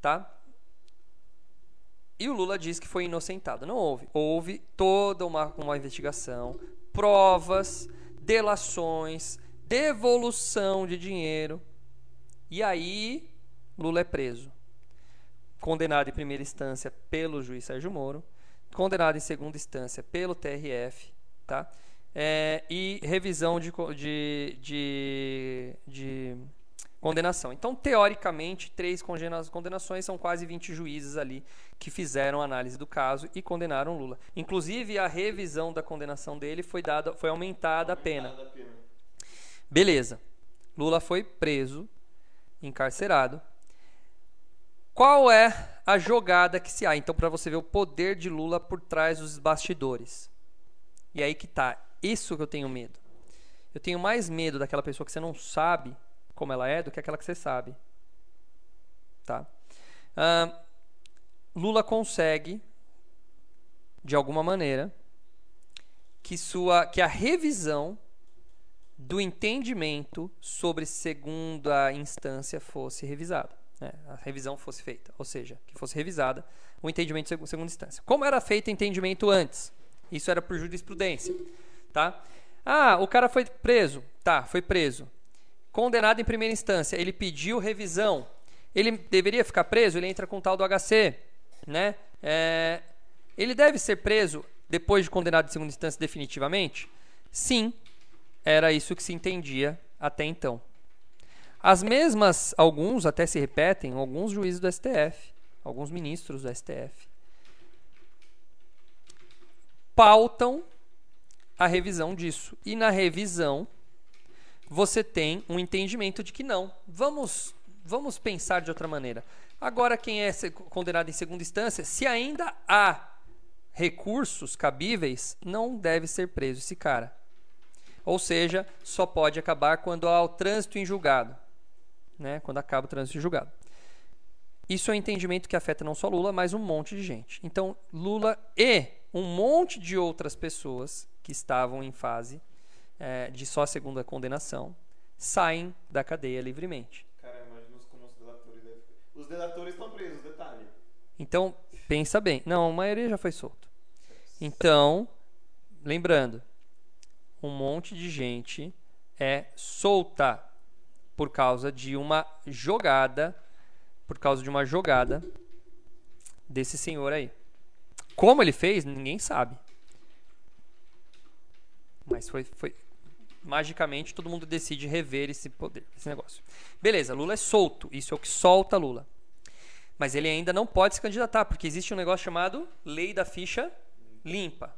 tá? E o Lula diz que foi inocentado. Não houve. Houve toda uma, uma investigação, provas, delações, devolução de dinheiro. E aí, Lula é preso condenado em primeira instância pelo juiz Sérgio Moro, condenado em segunda instância pelo TRF, tá? É, e revisão de, de, de, de, condenação. Então, teoricamente, três condenações são quase 20 juízes ali que fizeram análise do caso e condenaram Lula. Inclusive, a revisão da condenação dele foi, dada, foi aumentada, aumentada a pena. A pena. Beleza. Lula foi preso, encarcerado, qual é a jogada que se há? Então, para você ver o poder de Lula por trás dos bastidores. E aí que tá. Isso que eu tenho medo. Eu tenho mais medo daquela pessoa que você não sabe como ela é do que aquela que você sabe. Tá? Uh, Lula consegue, de alguma maneira, que, sua, que a revisão do entendimento sobre segunda instância fosse revisada. Né, a revisão fosse feita, ou seja, que fosse revisada o entendimento de segunda instância. Como era feito o entendimento antes? Isso era por jurisprudência, tá? Ah, o cara foi preso, tá, foi preso, condenado em primeira instância, ele pediu revisão, ele deveria ficar preso, ele entra com o tal do HC, né? É, ele deve ser preso depois de condenado em segunda instância definitivamente? Sim, era isso que se entendia até então. As mesmas, alguns até se repetem, alguns juízes do STF, alguns ministros do STF, pautam a revisão disso. E na revisão, você tem um entendimento de que não. Vamos, vamos pensar de outra maneira. Agora, quem é condenado em segunda instância, se ainda há recursos cabíveis, não deve ser preso esse cara. Ou seja, só pode acabar quando há o trânsito em julgado né, quando acaba o trânsito de julgado. Isso é um entendimento que afeta não só Lula, mas um monte de gente. Então, Lula e um monte de outras pessoas que estavam em fase é, de só segunda condenação saem da cadeia livremente. Cara, imagina como os delatores devem... Os delatores estão presos, detalhe. Então, pensa bem. Não, a maioria já foi solto. Então, lembrando, um monte de gente é solta por causa de uma jogada, por causa de uma jogada desse senhor aí. Como ele fez, ninguém sabe. Mas foi, foi magicamente todo mundo decide rever esse poder, esse negócio. Beleza, Lula é solto, isso é o que solta Lula. Mas ele ainda não pode se candidatar, porque existe um negócio chamado lei da ficha limpa.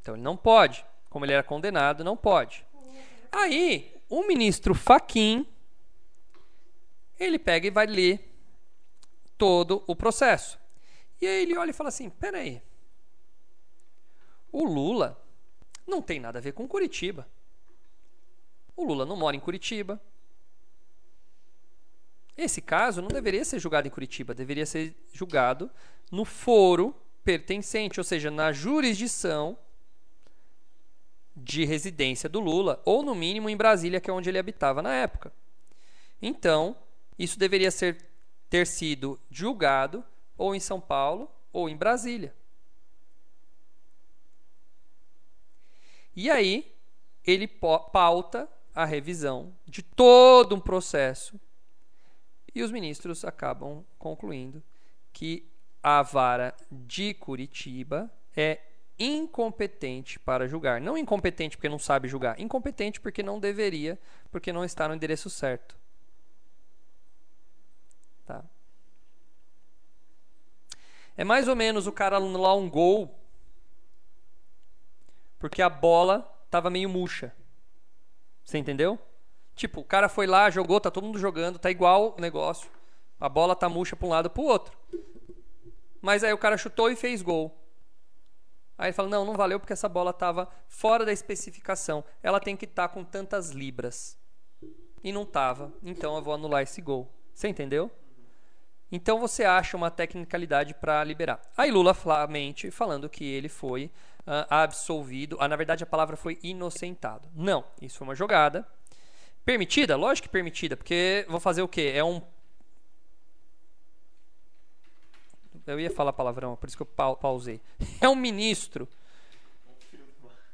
Então ele não pode. Como ele era condenado, não pode. Aí, o ministro Faquim, ele pega e vai ler todo o processo. E aí ele olha e fala assim: peraí, o Lula não tem nada a ver com Curitiba. O Lula não mora em Curitiba. Esse caso não deveria ser julgado em Curitiba, deveria ser julgado no foro pertencente, ou seja, na jurisdição de residência do Lula, ou no mínimo em Brasília, que é onde ele habitava na época. Então, isso deveria ser, ter sido julgado ou em São Paulo ou em Brasília. E aí, ele pauta a revisão de todo um processo e os ministros acabam concluindo que a vara de Curitiba é incompetente para julgar. Não incompetente porque não sabe julgar, incompetente porque não deveria, porque não está no endereço certo. Tá? É mais ou menos o cara anular um gol porque a bola estava meio murcha. Você entendeu? Tipo, o cara foi lá, jogou, tá todo mundo jogando, tá igual o negócio. A bola tá murcha para um lado para o outro. Mas aí o cara chutou e fez gol. Aí ele fala: não, não valeu porque essa bola estava fora da especificação. Ela tem que estar tá com tantas libras. E não estava. Então eu vou anular esse gol. Você entendeu? Então você acha uma tecnicalidade para liberar. Aí Lula mente falando que ele foi uh, absolvido. Ah, na verdade a palavra foi inocentado. Não, isso foi uma jogada. Permitida? Lógico que permitida, porque vou fazer o quê? É um Eu ia falar palavrão, por isso que eu pausei. É um ministro.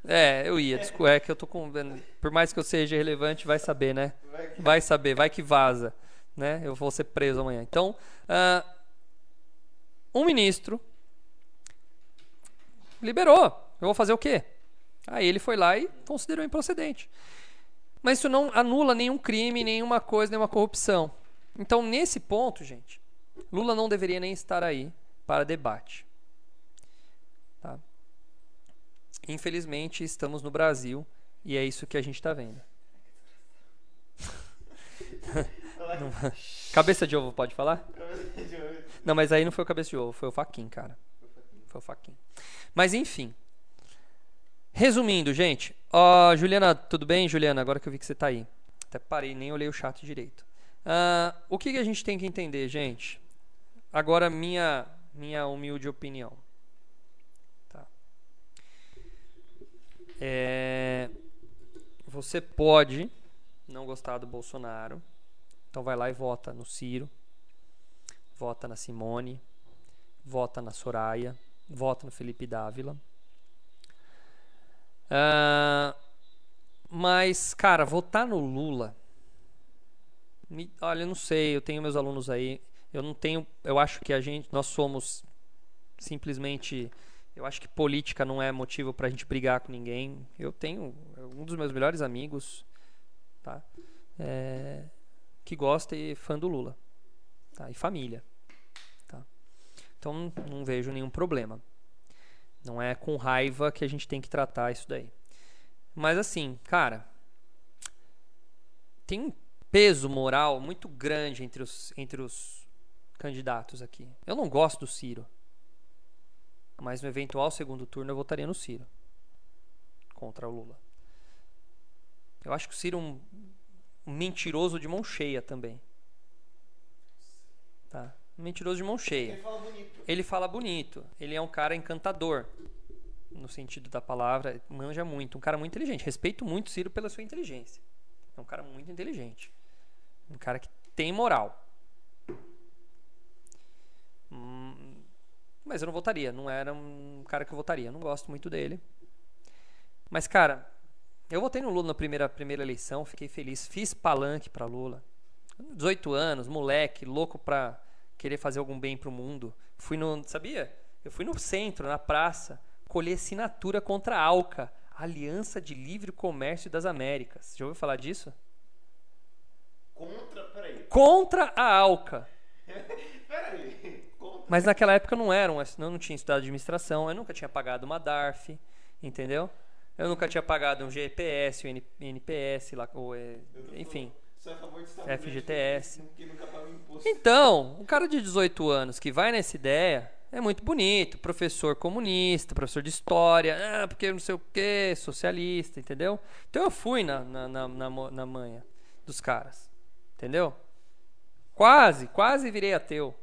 É, eu ia. É que eu tô com. Por mais que eu seja relevante, vai saber, né? Vai saber, vai que vaza. Né? Eu vou ser preso amanhã. Então, uh, um ministro liberou. Eu vou fazer o quê? Aí ele foi lá e considerou improcedente. Mas isso não anula nenhum crime, nenhuma coisa, nenhuma corrupção. Então, nesse ponto, gente, Lula não deveria nem estar aí para debate. Tá? Infelizmente, estamos no Brasil e é isso que a gente está vendo. cabeça de ovo, pode falar? Não, mas aí não foi o cabeça de ovo, foi o faquin, cara. Foi o faquin. Mas enfim. Resumindo, gente. Ó, Juliana, tudo bem, Juliana? Agora que eu vi que você está aí. Até parei, nem olhei o chat direito. Uh, o que, que a gente tem que entender, gente? Agora, minha minha humilde opinião. Tá. É, você pode não gostar do Bolsonaro, Então vai lá e vota no Ciro, vota na Simone, vota na Soraya, vota no Felipe Dávila. Uh, mas, cara, votar no Lula. Me, olha, eu não sei, eu tenho meus alunos aí. Eu não tenho. Eu acho que a gente. Nós somos simplesmente. Eu acho que política não é motivo pra gente brigar com ninguém. Eu tenho um dos meus melhores amigos, tá? É, que gosta e fã do Lula, tá? E família, tá? Então não vejo nenhum problema. Não é com raiva que a gente tem que tratar isso daí. Mas assim, cara, tem um peso moral muito grande entre os, entre os candidatos aqui. Eu não gosto do Ciro. Mas no eventual segundo turno eu votaria no Ciro. Contra o Lula. Eu acho que o Ciro é um, um mentiroso de mão cheia também. Tá? Um mentiroso de mão cheia. Ele fala bonito. Ele fala bonito. Ele é um cara encantador. No sentido da palavra, manja muito. Um cara muito inteligente. Respeito muito o Ciro pela sua inteligência. É um cara muito inteligente. Um cara que tem moral. Hum, mas eu não votaria. Não era um cara que eu votaria. Não gosto muito dele. Mas, cara, eu votei no Lula na primeira, primeira eleição. Fiquei feliz. Fiz palanque para Lula. 18 anos, moleque, louco pra querer fazer algum bem pro mundo. Fui no. Sabia? Eu fui no centro, na praça, colher assinatura contra a ALCA, Aliança de Livre Comércio das Américas. Já ouviu falar disso? Contra. Peraí. Contra a ALCA. peraí. Mas naquela época não era um, eu não tinha estudado administração, eu nunca tinha pagado uma DARF, entendeu? Eu nunca tinha pagado um GPS, um NPS, lá, ou, é, enfim. Sou a favor de Estados FGTS. Imposto. Então, um cara de 18 anos que vai nessa ideia é muito bonito. Professor comunista, professor de história, ah, porque não sei o que, socialista, entendeu? Então eu fui na, na, na, na, na manha dos caras, entendeu? Quase, quase virei ateu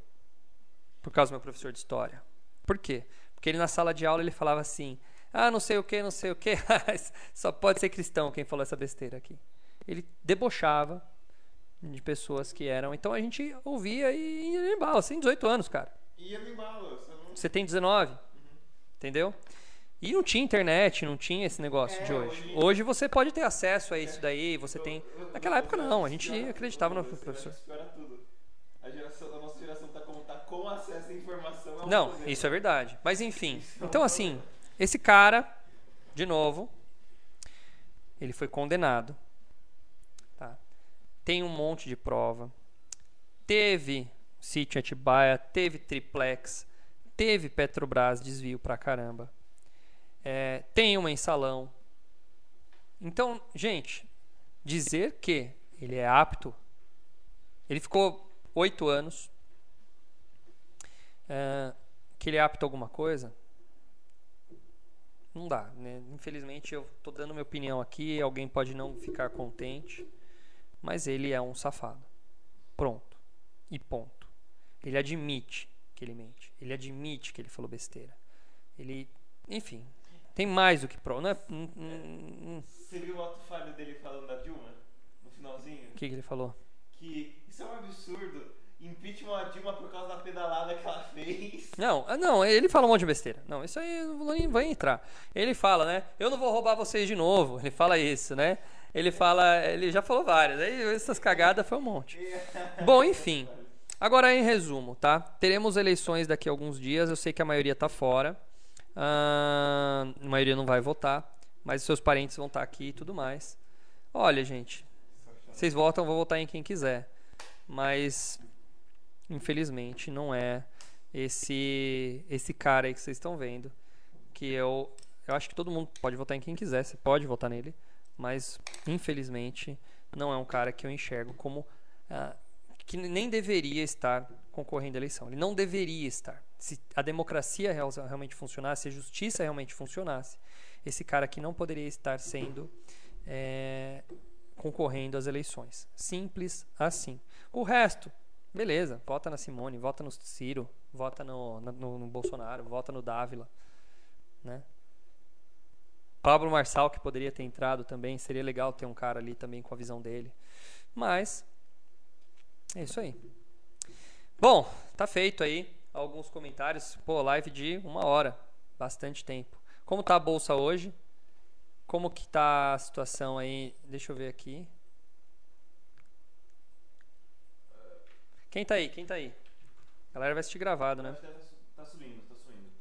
por causa do meu professor de história. Por quê? Porque ele na sala de aula ele falava assim: ah, não sei o que, não sei o que, só pode ser cristão quem falou essa besteira aqui. Ele debochava de pessoas que eram. Então a gente ouvia e ia em bala, assim, 18 anos, cara. Ia no embalo. Você não... Você tem 19, entendeu? E não tinha internet, não tinha esse negócio É, de hoje. hoje- Hoje você pode ter acesso a isso daí, você tem. Eu- eu- Naquela eu- época eu- não, a gente acreditava no professor. A, geração, a nossa geração tá como tá com acesso à informação. É um Não, isso é verdade. Mas enfim. Então assim, esse cara, de novo, ele foi condenado. Tá? Tem um monte de prova. Teve sítio Atibaia, teve triplex, teve Petrobras desvio pra caramba. É, tem uma em salão. Então, gente, dizer que ele é apto, ele ficou oito anos, é, que ele é apto a alguma coisa, não dá. Né? Infelizmente, eu estou dando minha opinião aqui, alguém pode não ficar contente, mas ele é um safado. Pronto. E ponto. Ele admite que ele mente. Ele admite que ele falou besteira. Ele, enfim, tem mais do que prova. Não é, hum, hum, hum. Você viu o ato falho dele falando da Dilma? No finalzinho? O que, que ele falou? Que isso é um absurdo. Impeachment a Dilma por causa da pedalada que ela fez. Não, ah, não, ele fala um monte de besteira. Não, isso aí não vai entrar. Ele fala, né? Eu não vou roubar vocês de novo. Ele fala isso, né? Ele fala, ele já falou várias. Aí essas cagadas foi um monte. Bom, enfim. Agora em resumo, tá? Teremos eleições daqui a alguns dias. Eu sei que a maioria tá fora. Ah, a maioria não vai votar, mas seus parentes vão estar aqui e tudo mais. Olha, gente, vocês votam, vou votar em quem quiser. Mas infelizmente não é esse esse cara aí que vocês estão vendo, que eu eu acho que todo mundo pode votar em quem quiser, você pode votar nele, mas infelizmente não é um cara que eu enxergo como ah, que nem deveria estar concorrendo à eleição. Ele não deveria estar. Se a democracia real- realmente funcionasse, se a justiça realmente funcionasse, esse cara aqui não poderia estar sendo é, concorrendo às eleições. Simples assim. O resto, beleza, vota na Simone, vota no Ciro, vota no, no, no Bolsonaro, vota no Dávila, né? Pablo Marçal, que poderia ter entrado também, seria legal ter um cara ali também com a visão dele. Mas É isso aí. Bom, tá feito aí alguns comentários. Pô, live de uma hora, bastante tempo. Como tá a bolsa hoje? Como que tá a situação aí? Deixa eu ver aqui. Quem tá aí? Quem tá aí? A galera vai assistir gravado, né? Tá tá subindo, tá subindo.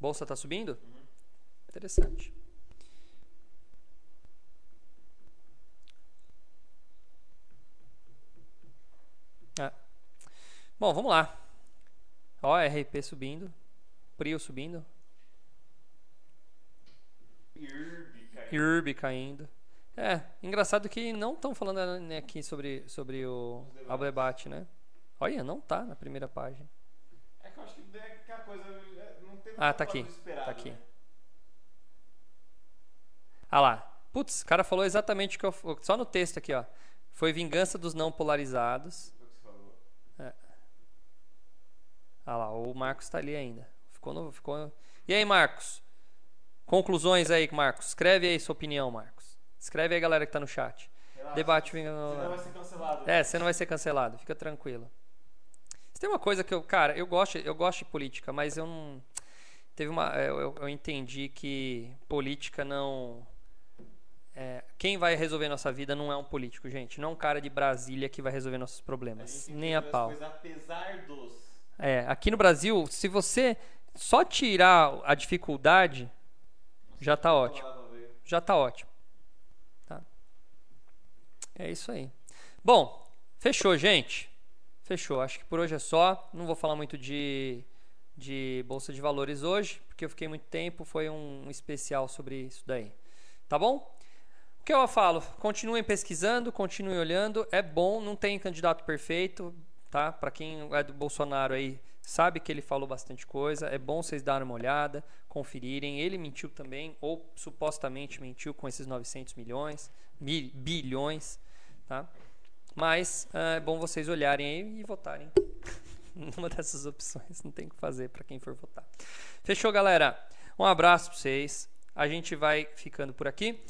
Bolsa tá subindo? Uhum. Interessante. É. Bom, vamos lá. Ó, RP subindo. Prio subindo. Irb, cara. IRB caindo. É, engraçado que não estão falando né, aqui sobre, sobre o, debate, né? Olha, não tá na primeira página. É que eu acho que é aquela coisa. é, Não teve Ah, tá aqui, tá aqui. né? Ah lá. Putz, o cara falou exatamente o que eu. Só no texto aqui, ó. Foi vingança dos não polarizados. Falou. Ah lá, o Marcos tá ali ainda. Ficou no, ficou... E aí, Marcos? Conclusões aí, Marcos. Escreve aí sua opinião, Marcos. Escreve aí, galera que tá no chat. Relaxa, Debate Senão vingança. vai ser cancelado. É, você não vai ser cancelado, fica tranquilo. Se tem uma coisa que eu, cara, eu gosto, eu gosto de política, mas eu não teve uma, eu, eu- entendi que política não é, quem vai resolver nossa vida não é um político, gente. Não é um cara de Brasília que vai resolver nossos A problemas. que Nem a pau. coisas apesar dos. É, aqui no Brasil, se você só tirar a dificuldade, já tá ótimo. Já tá ótimo. É isso aí. Bom, fechou, gente. Fechou. Acho que por hoje é só. Não vou falar muito de, de Bolsa de Valores hoje, porque eu fiquei muito tempo. Foi um especial sobre isso daí. Tá bom? O que eu falo? Continuem pesquisando, continuem olhando. É bom, não tem candidato perfeito, tá? Para quem é do Bolsonaro aí, sabe que ele falou bastante coisa. É bom vocês darem uma olhada, conferirem. Ele mentiu também, ou supostamente mentiu com esses 900 milhões, mi- bilhões, tá? Mas ah, é bom vocês olharem aí e votarem numa dessas opções. Não tem o que fazer para quem for votar. Fechou, galera? Um abraço para vocês. A gente vai ficando por aqui.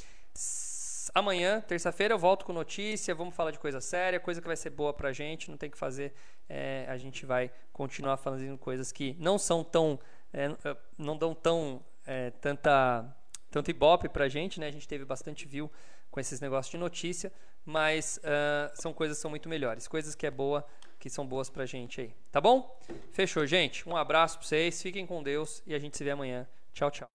Amanhã, terça-feira, eu volto com notícia. Vamos falar de coisa séria, coisa que vai ser boa pra gente. Não tem o que fazer. É, a gente vai continuar fazendo coisas que não são tão. é, eh, não dão tão. é, tanta. Tanto ibope pra gente, né? A gente teve bastante view com esses negócios de notícia, mas ah, são coisas que são muito melhores. Coisas que é boa, que são boas pra gente aí. Tá bom? Fechou, gente. Um abraço pra vocês. Fiquem com Deus e a gente se vê amanhã. Tchau, tchau.